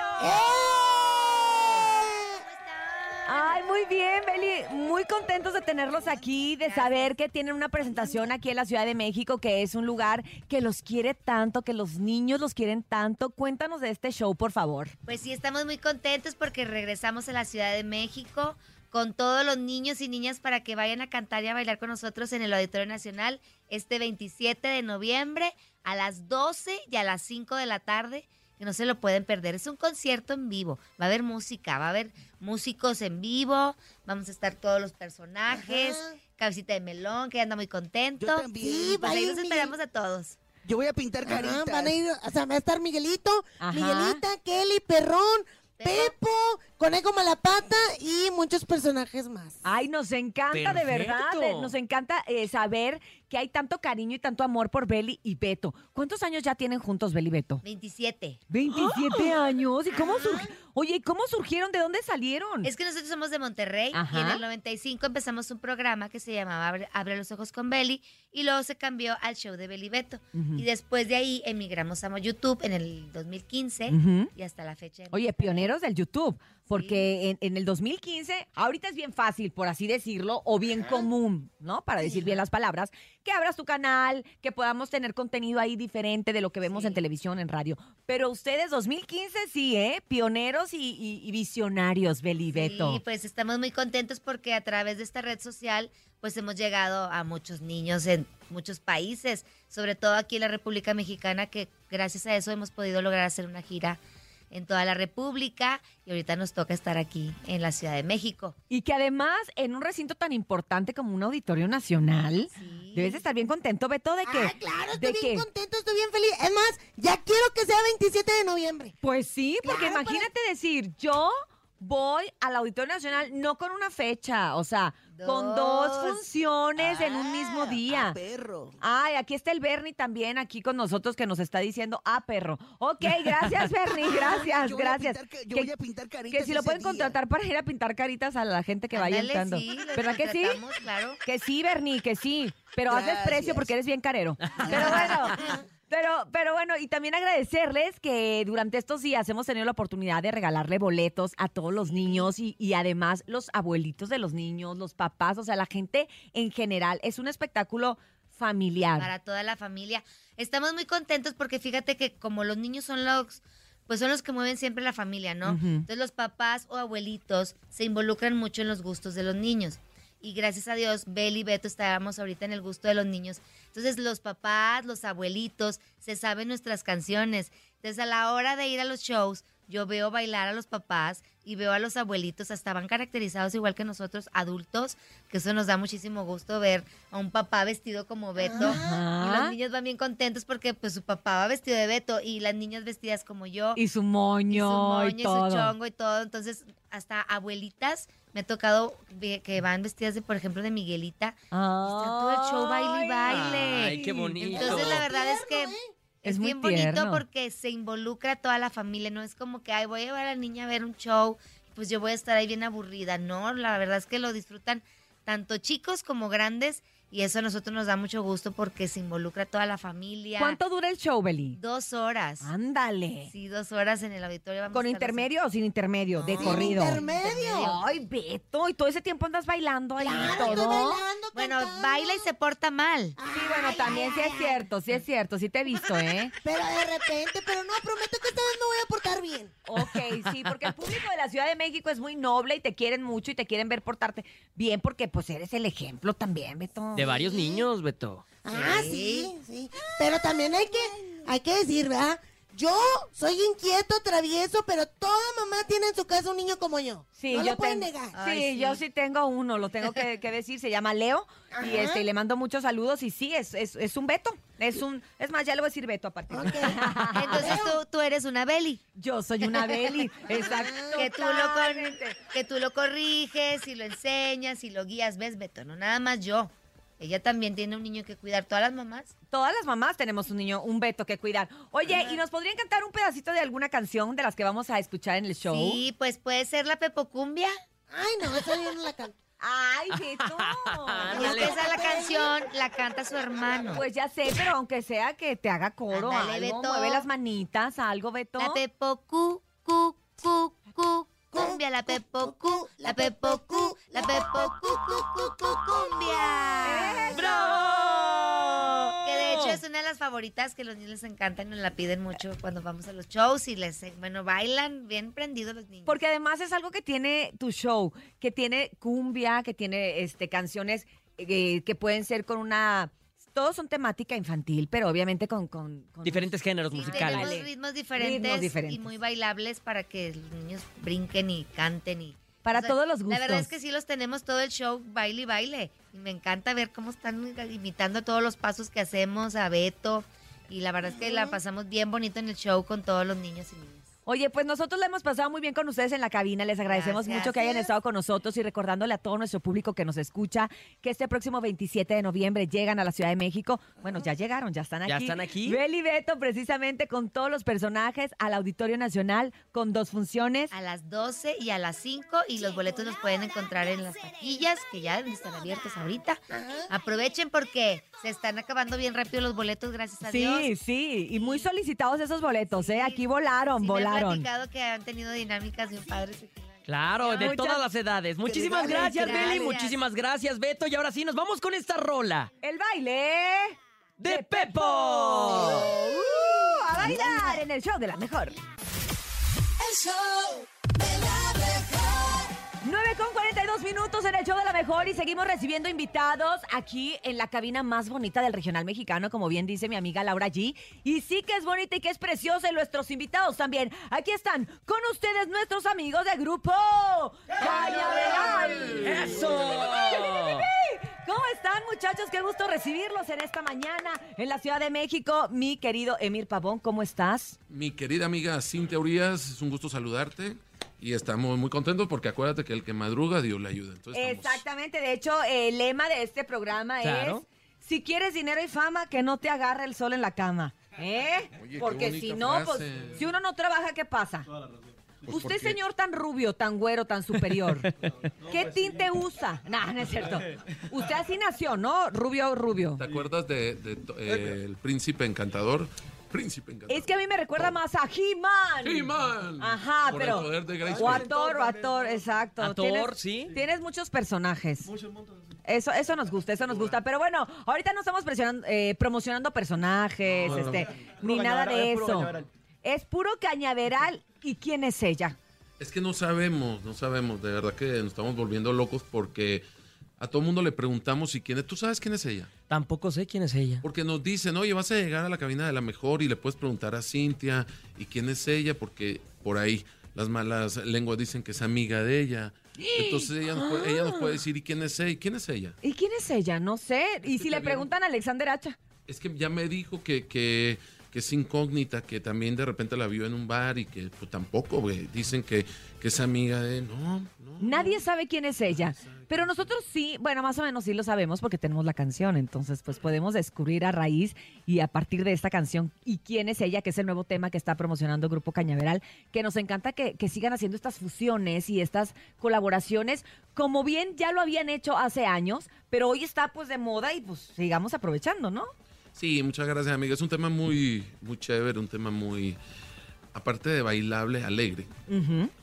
Speaker 6: Ay, muy bien, Beli. Muy contentos de tenerlos aquí, de saber que tienen una presentación aquí en la Ciudad de México, que es un lugar que los quiere tanto, que los niños los quieren tanto. Cuéntanos de este show, por favor.
Speaker 16: Pues sí, estamos muy contentos porque regresamos a la Ciudad de México con todos los niños y niñas para que vayan a cantar y a bailar con nosotros en el Auditorio Nacional este 27 de noviembre a las 12 y a las 5 de la tarde, que no se lo pueden perder. Es un concierto en vivo, va a haber música, va a haber músicos en vivo, vamos a estar todos los personajes, Cabecita de Melón, que anda muy contento.
Speaker 2: Yo también.
Speaker 16: Sí, pues ahí
Speaker 2: Miguel.
Speaker 16: esperamos a todos.
Speaker 2: Yo voy a pintar
Speaker 17: Ajá,
Speaker 2: caritas.
Speaker 17: van a ir, o sea, va a estar Miguelito,
Speaker 6: Ajá.
Speaker 17: Miguelita, Kelly, Perrón,
Speaker 16: Pepo.
Speaker 17: Pepo, Conejo Malapata y muchos personajes más.
Speaker 6: Ay, nos encanta de verdad, eh, nos encanta eh, saber que hay tanto cariño y tanto amor por Beli y Beto. ¿Cuántos años ya tienen juntos Beli y Beto?
Speaker 16: 27.
Speaker 6: 27 *gasps* años. ¿Y cómo surg- Oye, ¿y cómo surgieron? ¿De dónde salieron?
Speaker 16: Es que nosotros somos de Monterrey y
Speaker 6: Ajá.
Speaker 16: en el 95 empezamos un programa que se llamaba Abre, Abre los ojos con Beli y luego se cambió al show de Beli Beto.
Speaker 6: Ujú.
Speaker 16: Y después de ahí emigramos a YouTube en el 2015
Speaker 6: Ujú.
Speaker 16: y hasta la fecha.
Speaker 6: Oye, pioneros del YouTube, porque en, en el 2015, ahorita es bien fácil, por así decirlo, o bien común, ¿no? Para decir bien las palabras, que abras tu canal, que podamos tener contenido ahí diferente de lo que vemos
Speaker 16: Sí.
Speaker 6: en televisión, en radio. Pero ustedes, 2015, sí, ¿eh? Pioneros y, y- y visionarios, Beli y Beto.
Speaker 16: Sí, pues estamos muy contentos porque a través de esta red social pues hemos llegado a muchos niños en muchos países, sobre todo aquí en la República Mexicana que gracias a eso hemos podido lograr hacer una gira en toda la República y ahorita nos toca estar aquí en la Ciudad de México.
Speaker 6: Y que además, en un recinto tan importante como un auditorio nacional,
Speaker 16: Sí.
Speaker 6: debes de estar bien contento, Beto, de que...
Speaker 17: Ah, claro,
Speaker 6: de
Speaker 17: estoy bien
Speaker 6: que-
Speaker 17: contento, estoy bien feliz. Es más, ya quiero que sea 27 de noviembre.
Speaker 6: Pues sí, porque
Speaker 17: Claro,
Speaker 6: imagínate decir, yo voy al Auditorio Nacional no con una fecha, o sea, con dos funciones en un mismo día.
Speaker 2: ah, perro.
Speaker 6: Ay, aquí está el Bernie también aquí con nosotros que nos está diciendo, ah, perro. Ok, gracias, *laughs* Bernie, gracias,
Speaker 2: Yo voy a
Speaker 6: gracias.
Speaker 2: pintar yo
Speaker 6: Que-
Speaker 2: voy a pintar caritas
Speaker 6: Que si lo pueden
Speaker 2: día.
Speaker 6: contratar para ir a pintar caritas a la gente que vaya
Speaker 16: Ándale,
Speaker 6: entrando.
Speaker 16: sí,
Speaker 6: ¿Verdad que sí?
Speaker 16: claro.
Speaker 6: Que sí, Bernie, que sí. Pero haces precio
Speaker 2: Gracias.
Speaker 6: porque eres bien carero. *laughs* Pero bueno. Pero, pero bueno, y también agradecerles que durante estos días hemos tenido la oportunidad de regalarle boletos a todos los niños y, y además los abuelitos de los niños, los papás, o sea, la gente en general. Es un espectáculo familiar.
Speaker 16: para toda la familia. Estamos muy contentos porque fíjate que como los niños son los pues son los que mueven siempre la familia, ¿no? Entonces los papás o abuelitos se involucran mucho en los gustos de los niños. Y gracias a Dios, Bel y Beto estábamos ahorita en el gusto de los niños. Entonces los papás, los abuelitos, se saben nuestras canciones. Entonces a la hora de ir a los shows, yo veo bailar a los papás y veo a los abuelitos, hasta van caracterizados igual que nosotros, adultos, que eso nos da muchísimo gusto ver a un papá vestido como Beto. Y los niños van bien contentos porque pues su papá va vestido de Beto y las niñas vestidas como yo.
Speaker 6: Y su moño
Speaker 16: y su moño y su
Speaker 6: todo.
Speaker 16: chongo y todo. Entonces, hasta abuelitas me ha tocado que van vestidas de, por ejemplo, de Miguelita. Y está todo el show baile y baile.
Speaker 7: Ay, qué bonito.
Speaker 16: Entonces, la verdad es que
Speaker 6: Es
Speaker 16: es,
Speaker 6: muy
Speaker 16: bien bonito porque se involucra toda la familia. No es como que, ay, voy a llevar a la niña a ver un show, pues yo voy a estar ahí bien aburrida. No, la verdad es que lo disfrutan tanto chicos como grandes. Y eso a nosotros nos da mucho gusto porque se involucra toda la familia.
Speaker 6: ¿Cuánto dura el show, Beli?
Speaker 16: Dos horas.
Speaker 6: Ándale.
Speaker 16: Sí, dos horas en el auditorio. Vamos
Speaker 6: ¿Con
Speaker 16: a
Speaker 6: intermedio o sin intermedio? de
Speaker 16: Sin
Speaker 6: corrido.
Speaker 16: intermedio.
Speaker 6: Ay, Beto, y todo ese tiempo andas bailando ahí y todo.
Speaker 16: Bueno, baila y se porta mal.
Speaker 6: Sí, bueno, también sí es cierto, sí es cierto, sí te he visto, ¿eh? *laughs*
Speaker 17: Pero de repente, pero no, prometo que esta vez me voy a portar bien.
Speaker 6: Ok, sí, porque el público de la Ciudad de México es muy noble y te quieren mucho y te quieren ver portarte bien porque pues eres el ejemplo también, Beto.
Speaker 7: De varios niños, Beto.
Speaker 17: Ah, sí, sí. Pero también hay que, hay que decir, ¿verdad? Yo soy inquieto, travieso, pero toda mamá tiene en su casa un niño como yo.
Speaker 6: Sí,
Speaker 17: no
Speaker 6: yo
Speaker 17: lo pueden negar.
Speaker 6: sí, yo sí tengo uno, lo tengo que, que decir, se llama Leo y este le mando muchos saludos y sí, es, es, es un Beto, es un, es más, ya le voy a decir Beto a partir de
Speaker 16: Entonces tú, tú eres una Beli.
Speaker 6: Yo soy una Beli, *laughs* exacto.
Speaker 16: Que tú, lo con- que tú lo corriges y lo enseñas y lo guías. ¿Ves, Beto? No nada más yo. Ella también tiene un niño que cuidar. Todas las mamás.
Speaker 6: Todas las mamás tenemos un niño, un Beto que cuidar. Oye, ¿y nos podrían cantar un pedacito de alguna canción de las que vamos a escuchar en el show?
Speaker 16: Sí, pues puede ser la Pepocumbia.
Speaker 17: Ay, no, esa yo no la canto.
Speaker 6: Ay, Beto. *laughs*
Speaker 16: Y es que esa la canción la canta su hermano.
Speaker 6: Pues ya sé, pero aunque sea que te haga coro,
Speaker 16: Ándale,
Speaker 6: algo,
Speaker 16: Beto.
Speaker 6: mueve las manitas, algo, Beto.
Speaker 16: La Pepocu, cu, cu, cu, cumbia. La Pepocu, la Pepocu, la Pepocu, cu, cu, cu, cumbia.
Speaker 7: ¡Bravo!
Speaker 16: Que de hecho es una de las favoritas que los niños les encantan y nos la piden mucho cuando vamos a los shows y les, bueno, bailan bien prendidos los niños.
Speaker 6: Porque además es algo que tiene tu show, que tiene cumbia, que tiene este canciones eh, que pueden ser con una... Todos son temática infantil, pero obviamente con... con, con-
Speaker 7: Diferentes géneros musicales.
Speaker 16: Tenemos ritmos diferentes,
Speaker 6: Ritmos diferentes.
Speaker 16: y muy bailables para que los niños brinquen y canten y
Speaker 6: Para
Speaker 16: o sea,
Speaker 6: todos los
Speaker 16: La verdad es
Speaker 6: gustos.
Speaker 16: que sí los tenemos todo el show baile y baile y me encanta ver cómo están imitando todos los pasos que hacemos a Beto y la verdad es que la pasamos bien bonito en el show con todos los niños y niñas.
Speaker 6: Oye, pues nosotros la hemos pasado muy bien con ustedes en la cabina. Les agradecemos
Speaker 16: Gracias.
Speaker 6: mucho que hayan estado con nosotros y recordándole a todo nuestro público que nos escucha que este próximo 27 de noviembre llegan a la Ciudad de México. Bueno, ya llegaron, ya están aquí.
Speaker 7: ¿Ya están aquí?
Speaker 6: Bel y Beto, precisamente con todos los personajes al Auditorio Nacional con dos funciones.
Speaker 16: A las 12 y a las 5 y los boletos los pueden encontrar en las taquillas que ya están abiertas ahorita. Aprovechen porque se están acabando bien rápido los boletos, gracias a Dios.
Speaker 6: Sí, sí, y muy solicitados esos boletos, ¿eh? Aquí volaron,
Speaker 16: Sí, han platicado que han tenido dinámicas bien padres.
Speaker 7: Claro, de
Speaker 6: Muchas-
Speaker 7: todas las edades. Muchísimas gracias,
Speaker 16: Gracias.
Speaker 7: Beli. Muchísimas gracias, Beto. Y ahora sí, nos vamos con esta rola.
Speaker 6: El baile
Speaker 7: de Pepo.
Speaker 6: Uh, a bailar en el show de la mejor.
Speaker 5: El show de la mejor.
Speaker 6: 9 con 42 minutos en el show de la mejor y seguimos recibiendo invitados aquí en la cabina más bonita del regional mexicano, como bien dice mi amiga Laura G. Y sí que es bonita y que es preciosa y nuestros invitados también. Aquí están con ustedes nuestros amigos de grupo Cañaveral.
Speaker 7: ¡Eso!
Speaker 6: ¿Cómo están, muchachos? Qué gusto recibirlos en esta mañana en la Ciudad de México. Mi querido Emir Pavón, ¿cómo estás?
Speaker 18: Mi querida amiga Cintia Urias, es un gusto saludarte. Y estamos muy contentos porque acuérdate que el que madruga, Dios le ayuda. Entonces estamos-
Speaker 6: Exactamente, de hecho, el lema de este programa
Speaker 18: Claro.
Speaker 6: es, si quieres dinero y fama, que no te agarre el sol en la cama. ¿Eh?
Speaker 18: Oye,
Speaker 6: porque si no, pues, si uno no trabaja, ¿qué pasa?
Speaker 18: Pues
Speaker 6: Usted,
Speaker 18: porque-
Speaker 6: señor tan rubio, tan güero, tan superior, *laughs* ¿qué tinte usa? No, no es cierto. *laughs* Usted así nació, ¿no? Rubio, rubio.
Speaker 18: ¿Te acuerdas de, eh, el príncipe encantador? Príncipe encantador.
Speaker 6: Es que a mí me recuerda más a He-Man.
Speaker 18: He-Man.
Speaker 6: Ajá,
Speaker 18: Por el
Speaker 6: pero.
Speaker 18: poder de
Speaker 6: o a Thor, o a Thor, exacto.
Speaker 7: A Thor,
Speaker 6: Tienes-
Speaker 7: sí.
Speaker 6: Tienes muchos personajes. Eso, eso nos gusta, eso nos gusta. Pero bueno, ahorita no estamos presionando- eh, promocionando personajes,
Speaker 18: No, no,
Speaker 6: este,
Speaker 18: no.
Speaker 6: ni
Speaker 18: Puro
Speaker 6: nada de
Speaker 18: es puro
Speaker 6: eso. Es puro cañaveral. ¿Y quién es ella?
Speaker 18: Es que no sabemos, no sabemos. De verdad que nos estamos volviendo locos porque a todo mundo le preguntamos si quién es. ¿Tú sabes quién es ella?
Speaker 7: Tampoco sé quién es ella.
Speaker 18: Porque nos dicen, oye, vas a llegar a la cabina de la mejor y le puedes preguntar a Cintia y quién es ella, porque por ahí las malas lenguas dicen que es amiga de ella. Entonces ella nos puede, ella nos puede decir, ¿y quién es ella? ¿Quién es ella?
Speaker 6: ¿Y quién es ella? No sé. Y si le preguntan a Alexander Hacha.
Speaker 18: Es que ya me dijo que, que, que es incógnita, que también de repente la vio en un bar y que pues, tampoco. Dicen que, que es amiga de... No,
Speaker 6: Nadie sabe quién es ella. Pero nosotros sí, bueno, más o menos sí lo sabemos porque tenemos la canción. Entonces, pues podemos descubrir a raíz y a partir de esta canción y quién es ella, que es el nuevo tema que está promocionando Grupo Cañaveral, que nos encanta que, que sigan haciendo estas fusiones y estas colaboraciones, como bien ya lo habían hecho hace años, pero hoy está pues de moda y pues sigamos aprovechando, ¿no?
Speaker 18: Sí, muchas gracias, amiga. Es un tema muy, muy chévere, un tema muy, aparte de bailable, alegre.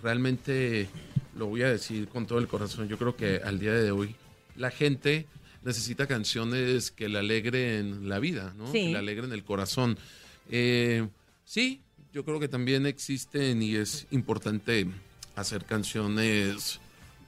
Speaker 18: Realmente lo voy a decir con todo el corazón. Yo creo que al día de hoy la gente necesita canciones que le alegren la vida, ¿no?
Speaker 6: Sí.
Speaker 18: Que le alegren el corazón. Eh, sí, yo creo que también existen y es importante hacer canciones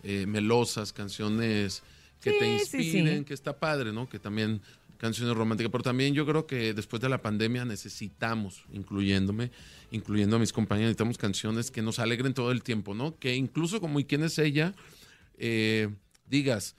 Speaker 18: eh, melosas, canciones que te
Speaker 6: sí,
Speaker 18: inspiren, que está padre, ¿no? Que también canciones románticas, pero también yo creo que después de la pandemia necesitamos, incluyéndome, incluyendo a mis compañeros, necesitamos canciones que nos alegren todo el tiempo, ¿no? Que incluso como ¿y quién es ella? Eh, digas,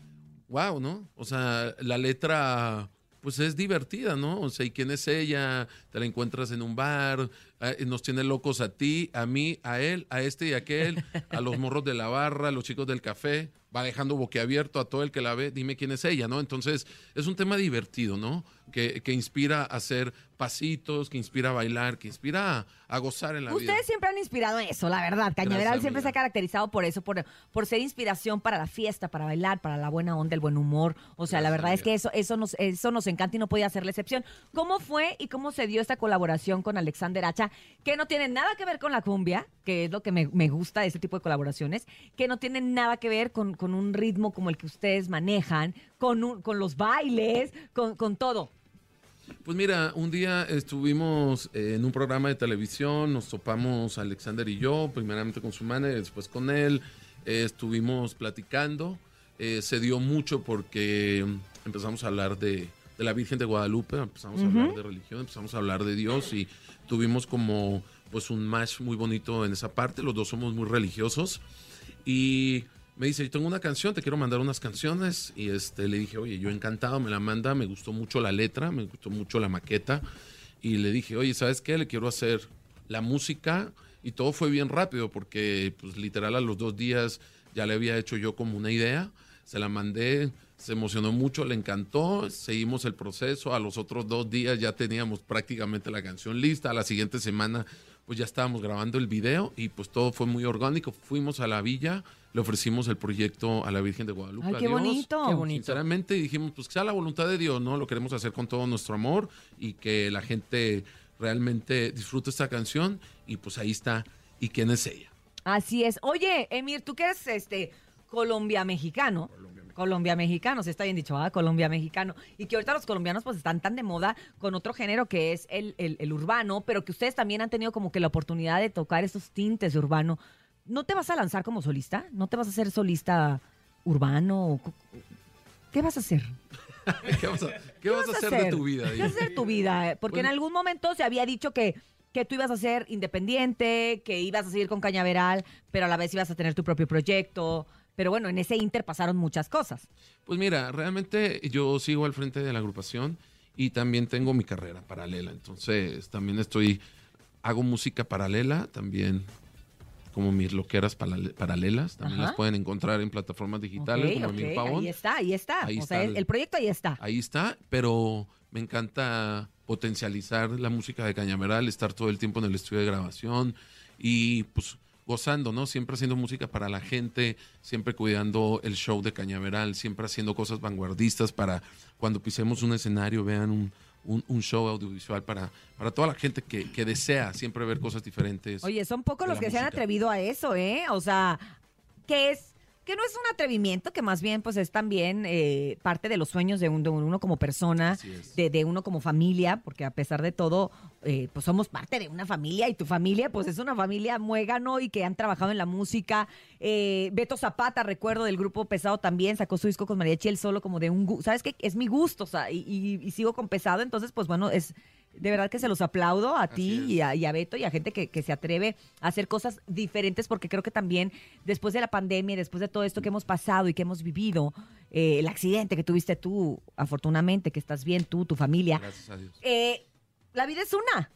Speaker 18: wow, ¿no? O sea, la letra pues es divertida, ¿no? O sea, ¿y quién es ella? Te la encuentras en un bar, eh, nos tiene locos a ti, a mí, a él, a este y a aquel, a los morros de la barra, a los chicos del café, va dejando boquiabierto a todo el que la ve, dime quién es ella, ¿no? Entonces, es un tema divertido, ¿no? Que, que inspira a hacer pasitos, que inspira a bailar, que inspira a, a gozar en la vida.
Speaker 6: Ustedes siempre han inspirado eso, la verdad. Cañaveral
Speaker 18: Gracias,
Speaker 6: siempre se ha caracterizado por eso, por, por ser inspiración para la fiesta, para bailar, para la buena onda, el buen humor. O sea, la verdad es que eso, eso, nos, eso nos encanta y no podía ser la excepción. ¿Cómo fue y cómo se dio esta colaboración con Alexander Hacha? Que no tiene nada que ver con la cumbia, que es lo que me, me gusta de este tipo de colaboraciones, que no tiene nada que ver con, con un ritmo como el que ustedes manejan, con, un- con los bailes, con, con todo.
Speaker 18: Pues mira, un día estuvimos eh, en un programa de televisión, nos topamos Alexander y yo, primeramente con su manager, después con él, eh, estuvimos platicando, eh, se dio mucho porque empezamos a hablar de, de la Virgen de Guadalupe, empezamos a hablar de religión, empezamos a hablar de Dios y tuvimos como pues un match muy bonito en esa parte, los dos somos muy religiosos y me dice, yo tengo una canción, te quiero mandar unas canciones. Y este, le dije, oye, yo encantado, me la manda, me gustó mucho la letra, me gustó mucho la maqueta. Y le dije, oye, ¿sabes qué? Le quiero hacer la música. Y todo fue bien rápido porque, pues, literal, a los dos días ya le había hecho yo como una idea. Se la mandé, se emocionó mucho, le encantó. Seguimos el proceso. A los otros dos días ya teníamos prácticamente la canción lista. A la siguiente semana, pues ya estábamos grabando el video y pues todo fue muy orgánico. Fuimos a la villa, le ofrecimos el proyecto a la Virgen de Guadalupe.
Speaker 6: Ay,
Speaker 18: a
Speaker 6: qué
Speaker 18: Dios.
Speaker 6: bonito. Qué bonito.
Speaker 18: Sinceramente dijimos, pues que sea la voluntad de Dios, ¿no? Lo queremos hacer con todo nuestro amor y que la gente realmente disfrute esta canción y pues ahí está. ¿Y quién es ella?
Speaker 6: Así es. Oye, Emir, tú que eres este Colombia mexicano. Colombia mexicano, se está bien dicho, ¿ah? Colombia mexicano. Y que ahorita los colombianos pues están tan de moda con otro género que es el, el- el urbano, pero que ustedes también han tenido como que la oportunidad de tocar esos tintes de urbano. ¿No te vas a lanzar como solista? ¿No te vas a hacer solista urbano? ¿Qué vas a hacer? *laughs*
Speaker 18: ¿Qué vas a, qué vas a hacer de tu vida?
Speaker 6: ¿Qué vas a hacer de tu vida? *laughs* Porque en algún momento se había dicho que, que tú ibas a ser independiente, que ibas a seguir con Cañaveral, pero a la vez ibas a tener tu propio proyecto. Pero bueno, en ese inter pasaron muchas cosas.
Speaker 18: Pues mira, realmente yo sigo al frente de la agrupación y también tengo mi carrera paralela. Entonces, también estoy, hago música paralela, también como mis loqueras parale- paralelas. También
Speaker 6: Ajá.
Speaker 18: las pueden encontrar en plataformas digitales
Speaker 6: Ok,
Speaker 18: como Emil
Speaker 6: ok,
Speaker 18: Pavón.
Speaker 6: ahí está, ahí está.
Speaker 18: Ahí
Speaker 6: o
Speaker 18: está
Speaker 6: sea, el,
Speaker 18: el-
Speaker 6: proyecto ahí está.
Speaker 18: Ahí está, pero me encanta potencializar la música de Cañaveral, estar todo el tiempo en el estudio de grabación y pues gozando, ¿no? Siempre haciendo música para la gente, siempre cuidando el show de Cañaveral, siempre haciendo cosas vanguardistas para cuando pisemos un escenario vean un, un- un show audiovisual para, para toda la gente que, que desea siempre ver cosas diferentes.
Speaker 6: Oye, son pocos los que se han atrevido a eso, ¿eh? O sea, que es que no es un atrevimiento, que más bien pues es también eh, parte de los sueños de, un- de uno como persona, de, de uno como familia, porque a pesar de todo, eh, pues somos parte de una familia y tu familia pues es una familia muégano y que han trabajado en la música. Eh, Beto Zapata, recuerdo del grupo Pesado también, sacó su disco con Mariachi el solo como de un... ¿Sabes qué? Es mi gusto, o sea, y, y- y sigo con Pesado, entonces pues bueno, es... De verdad que se los aplaudo a ti y a, y a Beto y a gente que, que se atreve a hacer cosas diferentes porque creo que también después de la pandemia, y después de todo esto que hemos pasado y que hemos vivido, eh, el accidente que tuviste tú, afortunadamente, que estás bien tú, tu familia,
Speaker 18: Gracias a Dios.
Speaker 6: eh, la vida es una.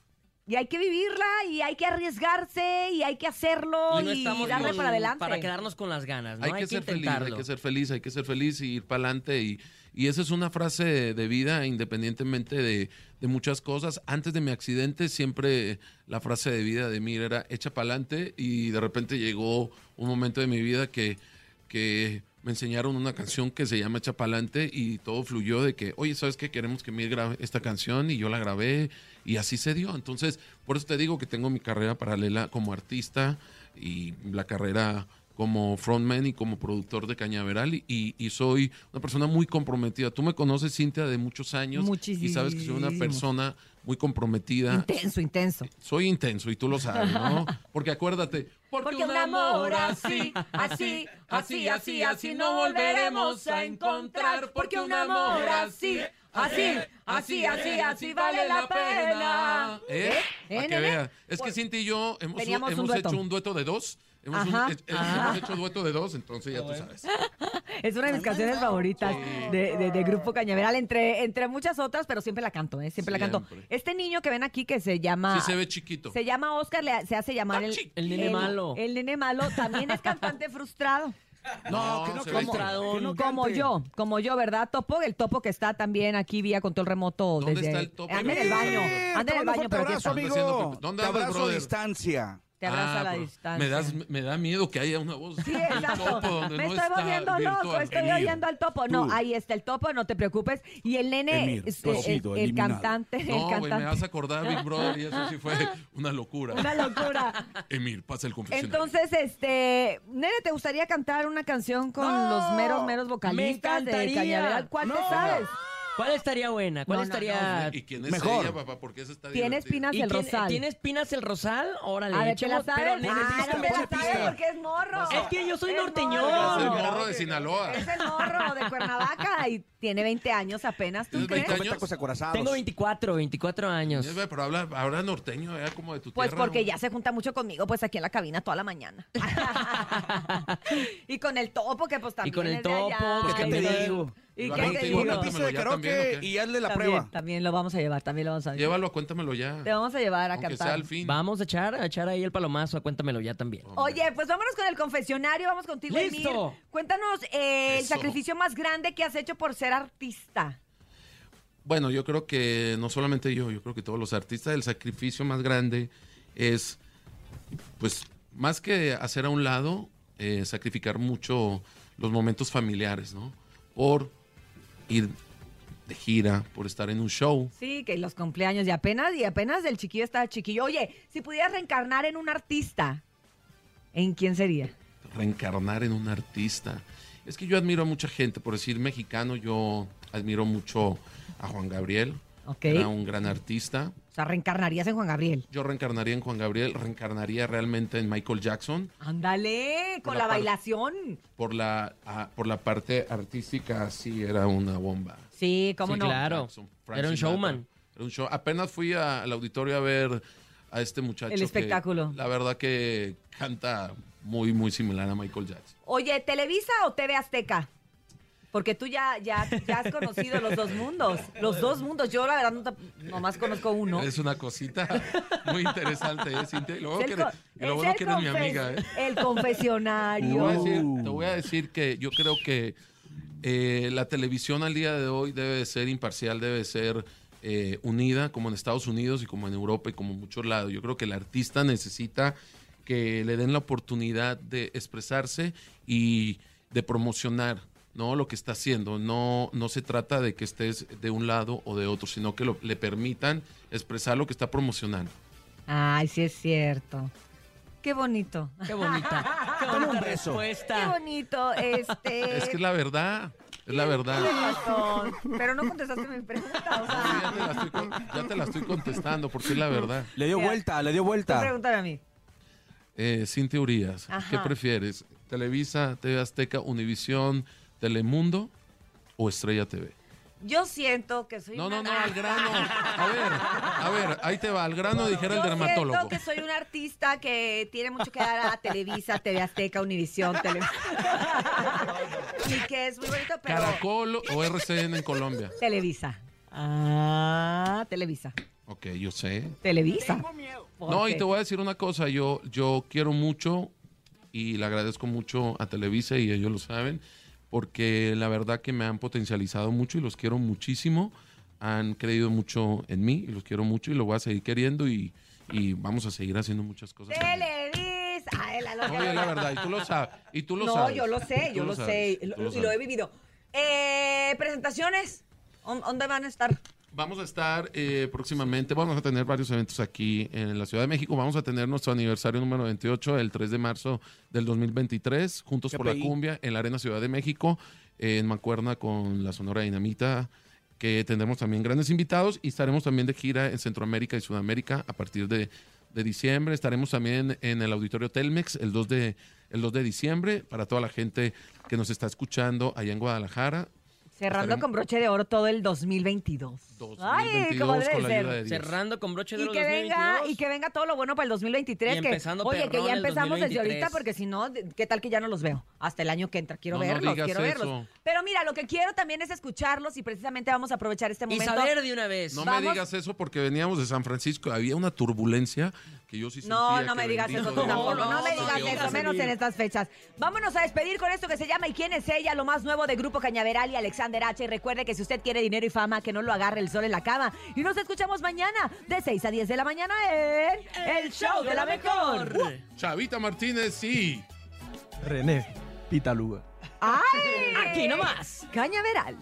Speaker 6: Y hay que vivirla y hay que arriesgarse y hay que hacerlo
Speaker 7: Y no
Speaker 6: y, darle
Speaker 7: con-
Speaker 6: para adelante.
Speaker 7: para quedarnos con las ganas, ¿no?
Speaker 18: Hay, que, ser feliz, hay que ser feliz, hay que ser feliz y ir para adelante. Y, y esa es una frase de, de vida independientemente de, de muchas cosas. Antes de mi accidente siempre la frase de vida de mí era echa para adelante y de repente llegó un momento de mi vida que, que me enseñaron una canción que se llama Echa pa'lante y todo fluyó de que, oye, ¿sabes qué? Queremos que Mir grabe esta canción y yo la grabé y así se dio. Entonces, por eso te digo que tengo mi carrera paralela como artista y la carrera como frontman y como productor de Cañaveral y, y- soy una persona muy comprometida. Tú me conoces, Cintia, de muchos años y sabes que soy una persona muy comprometida.
Speaker 6: Intenso, intenso.
Speaker 18: Soy intenso y tú lo sabes, ¿no? *laughs* Porque acuérdate,
Speaker 6: Porque un amor así, así, así, así, así no volveremos a encontrar. Porque un amor así, así, así, así, así vale la pena.
Speaker 18: ¿Eh?
Speaker 6: ¿Eh,
Speaker 18: Para que vea. Es que Cintia y yo hemos,
Speaker 6: un
Speaker 18: hecho un dueto de dos. Hemos,
Speaker 6: Ajá. Ajá.
Speaker 18: hemos hecho dueto de dos, entonces ya tú sabes. *laughs*
Speaker 6: Es una de mis canciones favoritas de, de- de Grupo Cañaveral, entre, entre muchas otras, pero siempre la canto, ¿eh? Siempre, la canto. Este niño que ven aquí que se llama...
Speaker 18: Sí se ve chiquito.
Speaker 6: Se llama Oscar, le- se hace llamar el...
Speaker 7: El nene malo.
Speaker 6: El nene malo también es cantante *laughs* frustrado.
Speaker 18: No, que no
Speaker 7: se
Speaker 18: cante.
Speaker 7: ve
Speaker 6: Como, como yo, como yo, ¿verdad, Topo? El Topo que está también aquí vía control remoto.
Speaker 18: ¿Dónde
Speaker 6: desde,
Speaker 18: está el Topo?
Speaker 6: Anda en el baño, anda en el baño, pero
Speaker 19: abrazo, amigo.
Speaker 18: ¿Dónde
Speaker 19: Te abrazo a distancia.
Speaker 6: Te abraza a la
Speaker 18: pero
Speaker 6: distancia.
Speaker 18: Me, das, me da miedo que haya una voz
Speaker 6: Sí, exacto.
Speaker 18: topo donde
Speaker 6: Me
Speaker 18: no
Speaker 6: estoy volviendo loco, estoy
Speaker 18: Emir.
Speaker 6: oyendo al topo. No, ahí está el topo, no te preocupes. Y el nene,
Speaker 19: Emir,
Speaker 6: es- el,
Speaker 19: sido
Speaker 6: el cantante, el
Speaker 18: No, güey, me
Speaker 6: cantante.
Speaker 18: vas a acordar Big Brother y eso sí fue una locura.
Speaker 6: Una locura.
Speaker 18: Emir, pasa el confesionario.
Speaker 6: Entonces, este, nene, ¿te gustaría cantar una canción con
Speaker 19: No.
Speaker 6: los meros, meros vocalistas de. Cañaveral? ¿Cuál te
Speaker 19: No.
Speaker 7: ¿Cuál estaría buena? ¿Cuál
Speaker 6: No, no,
Speaker 7: estaría...?
Speaker 18: ¿Y quién es
Speaker 19: Mejor.
Speaker 18: ella, papá? Porque esa está
Speaker 6: Tiene
Speaker 18: divertida.
Speaker 6: espinas
Speaker 7: ¿Y
Speaker 6: el
Speaker 7: quién-
Speaker 6: rosal.
Speaker 7: ¿Tiene espinas el rosal? Órale,
Speaker 6: A ver, ¿te la
Speaker 7: echemos, pero
Speaker 6: sabes? Ah,
Speaker 7: pista,
Speaker 6: no te la sabes
Speaker 7: pista.
Speaker 6: porque es morro.
Speaker 7: Es que yo soy
Speaker 6: Es
Speaker 7: norteñón.
Speaker 18: Es el
Speaker 6: morro.
Speaker 18: morro de Sinaloa.
Speaker 6: Es el morro de Cuernavaca y tiene 20 años apenas, ¿tú
Speaker 18: ¿Tienes
Speaker 6: crees?
Speaker 18: 20
Speaker 19: Come
Speaker 18: años?
Speaker 19: tacos acorazados.
Speaker 7: Tengo 24, 24 años.
Speaker 18: Pero habla, habla norteño, eh, como de tu
Speaker 6: Pues
Speaker 18: tierra.
Speaker 6: porque
Speaker 18: ¿no?
Speaker 6: ya se junta mucho conmigo, pues aquí en la cabina toda la mañana. *laughs* *laughs* y con el topo, que pues también
Speaker 7: con el
Speaker 6: es de allá,
Speaker 7: topo,
Speaker 19: Pues, ¿qué
Speaker 6: y
Speaker 19: te digo?
Speaker 6: ¿Y qué te digo?
Speaker 19: Una pista de karaoke y hazle la
Speaker 6: también,
Speaker 19: prueba.
Speaker 6: también lo vamos a llevar, también lo vamos a llevar.
Speaker 18: Llévalo, cuéntamelo ya.
Speaker 6: Te vamos a llevar a
Speaker 18: Aunque
Speaker 6: cantar.
Speaker 18: sea al fin.
Speaker 7: Vamos a echar, a echar ahí el palomazo, cuéntamelo ya también.
Speaker 6: Oye, pues vámonos con el confesionario, vamos contigo,
Speaker 7: ¡Listo!
Speaker 6: Emir. Cuéntanos eh, el
Speaker 18: Eso.
Speaker 6: sacrificio más grande que has hecho por ser artista.
Speaker 18: Bueno, yo creo que no solamente yo, yo creo que todos los artistas, el sacrificio más grande es, pues, más que hacer a un lado, eh, sacrificar mucho los momentos familiares, ¿no? Por ir de gira, por estar en un show.
Speaker 6: Sí, que los cumpleaños y apenas, y apenas el chiquillo está chiquillo. Oye, si pudieras reencarnar en un artista, ¿en quién sería?
Speaker 18: reencarnar en un artista. Es que yo admiro a mucha gente, por decir mexicano, yo admiro mucho a Juan Gabriel.
Speaker 6: Ok.
Speaker 18: Era un gran artista.
Speaker 6: O sea, reencarnarías en Juan Gabriel.
Speaker 18: Yo reencarnaría en Juan Gabriel, reencarnaría realmente en Michael Jackson
Speaker 6: Ándale, con la, bailación.
Speaker 18: por la, ah, por la parte artística, sí, era una bomba.
Speaker 6: Sí, cómo
Speaker 7: Sí,
Speaker 6: no.
Speaker 7: claro.
Speaker 18: Jackson,
Speaker 7: Era un
Speaker 18: Sinatra.
Speaker 7: showman.
Speaker 18: Era un show. Apenas fui a- al auditorio a ver a este muchacho.
Speaker 6: El
Speaker 18: que
Speaker 6: espectáculo.
Speaker 18: la verdad que canta muy, muy similar a Michael Jackson.
Speaker 6: Oye, ¿Televisa o TV Azteca? Porque tú ya, ya, ya has conocido los dos mundos. Los dos mundos. Yo, la verdad, no te- nomás conozco uno.
Speaker 18: Es una cosita muy interesante, ¿eh, Cintia? Y lo bueno que, lo
Speaker 6: es
Speaker 18: bueno
Speaker 6: el
Speaker 18: que eres mi amiga, ¿eh?
Speaker 6: El
Speaker 18: Te voy, a
Speaker 6: confesionario.
Speaker 18: decir, te voy a decir que yo creo que eh, la televisión al día de hoy debe de ser imparcial, debe de ser eh, unida, como en Estados Unidos y como en Europa y como en muchos lados. Yo creo que el artista necesita que le den la oportunidad de expresarse y de promocionar ¿no? lo que está haciendo. No, no se trata de que estés de un lado o de otro, sino que lo- le permitan expresar lo que está promocionando.
Speaker 6: Ay, sí es cierto. Qué bonito.
Speaker 7: Qué bonita. *laughs* Qué bonita respuesta.
Speaker 6: Qué bonito. Este.
Speaker 18: Es que es la verdad, es la verdad.
Speaker 6: Razón. Pero no contestaste mi pregunta. O sea,
Speaker 18: Ya te la estoy, ya te la estoy contestando porque es la verdad.
Speaker 19: Le dio vuelta, le dio vuelta.
Speaker 6: pregúntame a mí.
Speaker 18: Eh, Cintia Urias, ¿qué prefieres? ¿Televisa, TV Azteca, Univisión, Telemundo o Estrella TV?
Speaker 6: Yo siento que soy
Speaker 18: No,
Speaker 6: una...
Speaker 18: no, no, *laughs* al grano. A ver, a ver, ahí te va, al grano dijera el
Speaker 6: Yo
Speaker 18: dermatólogo.
Speaker 6: siento que soy un artista que tiene mucho que dar a Televisa, TV Azteca, Univisión, Tele... *laughs* y que es muy bonito, pero...
Speaker 18: ¿Caracol o RCN en Colombia?
Speaker 6: Televisa. Ah, Televisa.
Speaker 18: Ok, yo sé.
Speaker 6: Televisa.
Speaker 18: No, y te voy a decir una cosa, yo, yo quiero mucho y le agradezco mucho a Televisa y ellos lo saben, porque la verdad que me han potencializado mucho y los quiero muchísimo, han creído mucho en mí y los quiero mucho y lo voy a seguir queriendo y, y vamos a seguir haciendo muchas cosas.
Speaker 6: Televisa. Ay, la loca.
Speaker 18: Oye, la verdad, y tú lo sabes, y tú lo
Speaker 6: no,
Speaker 18: sabes.
Speaker 6: yo lo sé, yo lo,
Speaker 18: sabes,
Speaker 6: sé, lo,
Speaker 18: lo
Speaker 6: y lo he vivido. Eh, presentaciones, ¿Dó- ¿dónde van a estar?
Speaker 18: Vamos a estar eh, próximamente, vamos a tener varios eventos aquí en la Ciudad de México. Vamos a tener nuestro aniversario número 28, el 3 de marzo del 2023, Juntos por la. Cumbia, en la Arena Ciudad de México, en Macuerna con la Sonora Dinamita, que tendremos también grandes invitados y estaremos también de gira en Centroamérica y Sudamérica a partir de, de diciembre. Estaremos también en el Auditorio Telmex el 2 de, el 2 de diciembre para toda la gente que nos está escuchando allá en Guadalajara.
Speaker 6: Cerrando con broche de oro todo el 2022. Ay, como
Speaker 18: 2022
Speaker 6: debe
Speaker 18: con la
Speaker 6: ser.
Speaker 18: ayuda de Dios.
Speaker 7: Cerrando con broche de
Speaker 6: Y
Speaker 7: oro
Speaker 6: que, venga,
Speaker 7: 2022.
Speaker 6: y que venga todo lo bueno para el 2023.
Speaker 7: Y
Speaker 6: que,
Speaker 7: empezando
Speaker 6: oye, que
Speaker 7: perrón
Speaker 6: ya
Speaker 7: el
Speaker 6: empezamos desde
Speaker 7: 2023.
Speaker 6: ahorita, porque si no, de- ¿qué tal que ya no los veo? Hasta el año que entra. Quiero
Speaker 18: No, no
Speaker 6: verlos,
Speaker 18: digas
Speaker 6: quiero verlos. Pero mira, lo que quiero también es escucharlos y precisamente vamos a aprovechar este
Speaker 7: Y
Speaker 6: momento.
Speaker 7: saber de una vez.
Speaker 18: No
Speaker 6: Vamos.
Speaker 18: me digas eso porque veníamos de San Francisco. Había una turbulencia que yo sí sentía.
Speaker 6: No, no
Speaker 18: que
Speaker 6: me digas
Speaker 18: bendito
Speaker 6: eso tú
Speaker 18: Dios.
Speaker 6: tampoco. No,
Speaker 7: no,
Speaker 6: me
Speaker 7: no,
Speaker 6: digas
Speaker 7: Dios,
Speaker 6: eso,
Speaker 7: no,
Speaker 6: menos en estas fechas. Vámonos a despedir con esto que se llama ¿Y quién es ella? Lo más nuevo de Grupo Cañaveral y Alexander H. Y recuerde que si usted quiere dinero y fama, que no lo agarre el sol en la cama. Y nos escuchamos mañana de 6 a 10 de la mañana en El Show de la Mejor.
Speaker 18: Chavita Martínez, sí.
Speaker 19: René Pitaluga.
Speaker 6: ¡Ay!
Speaker 7: Aquí nomás.
Speaker 6: Cañaveral.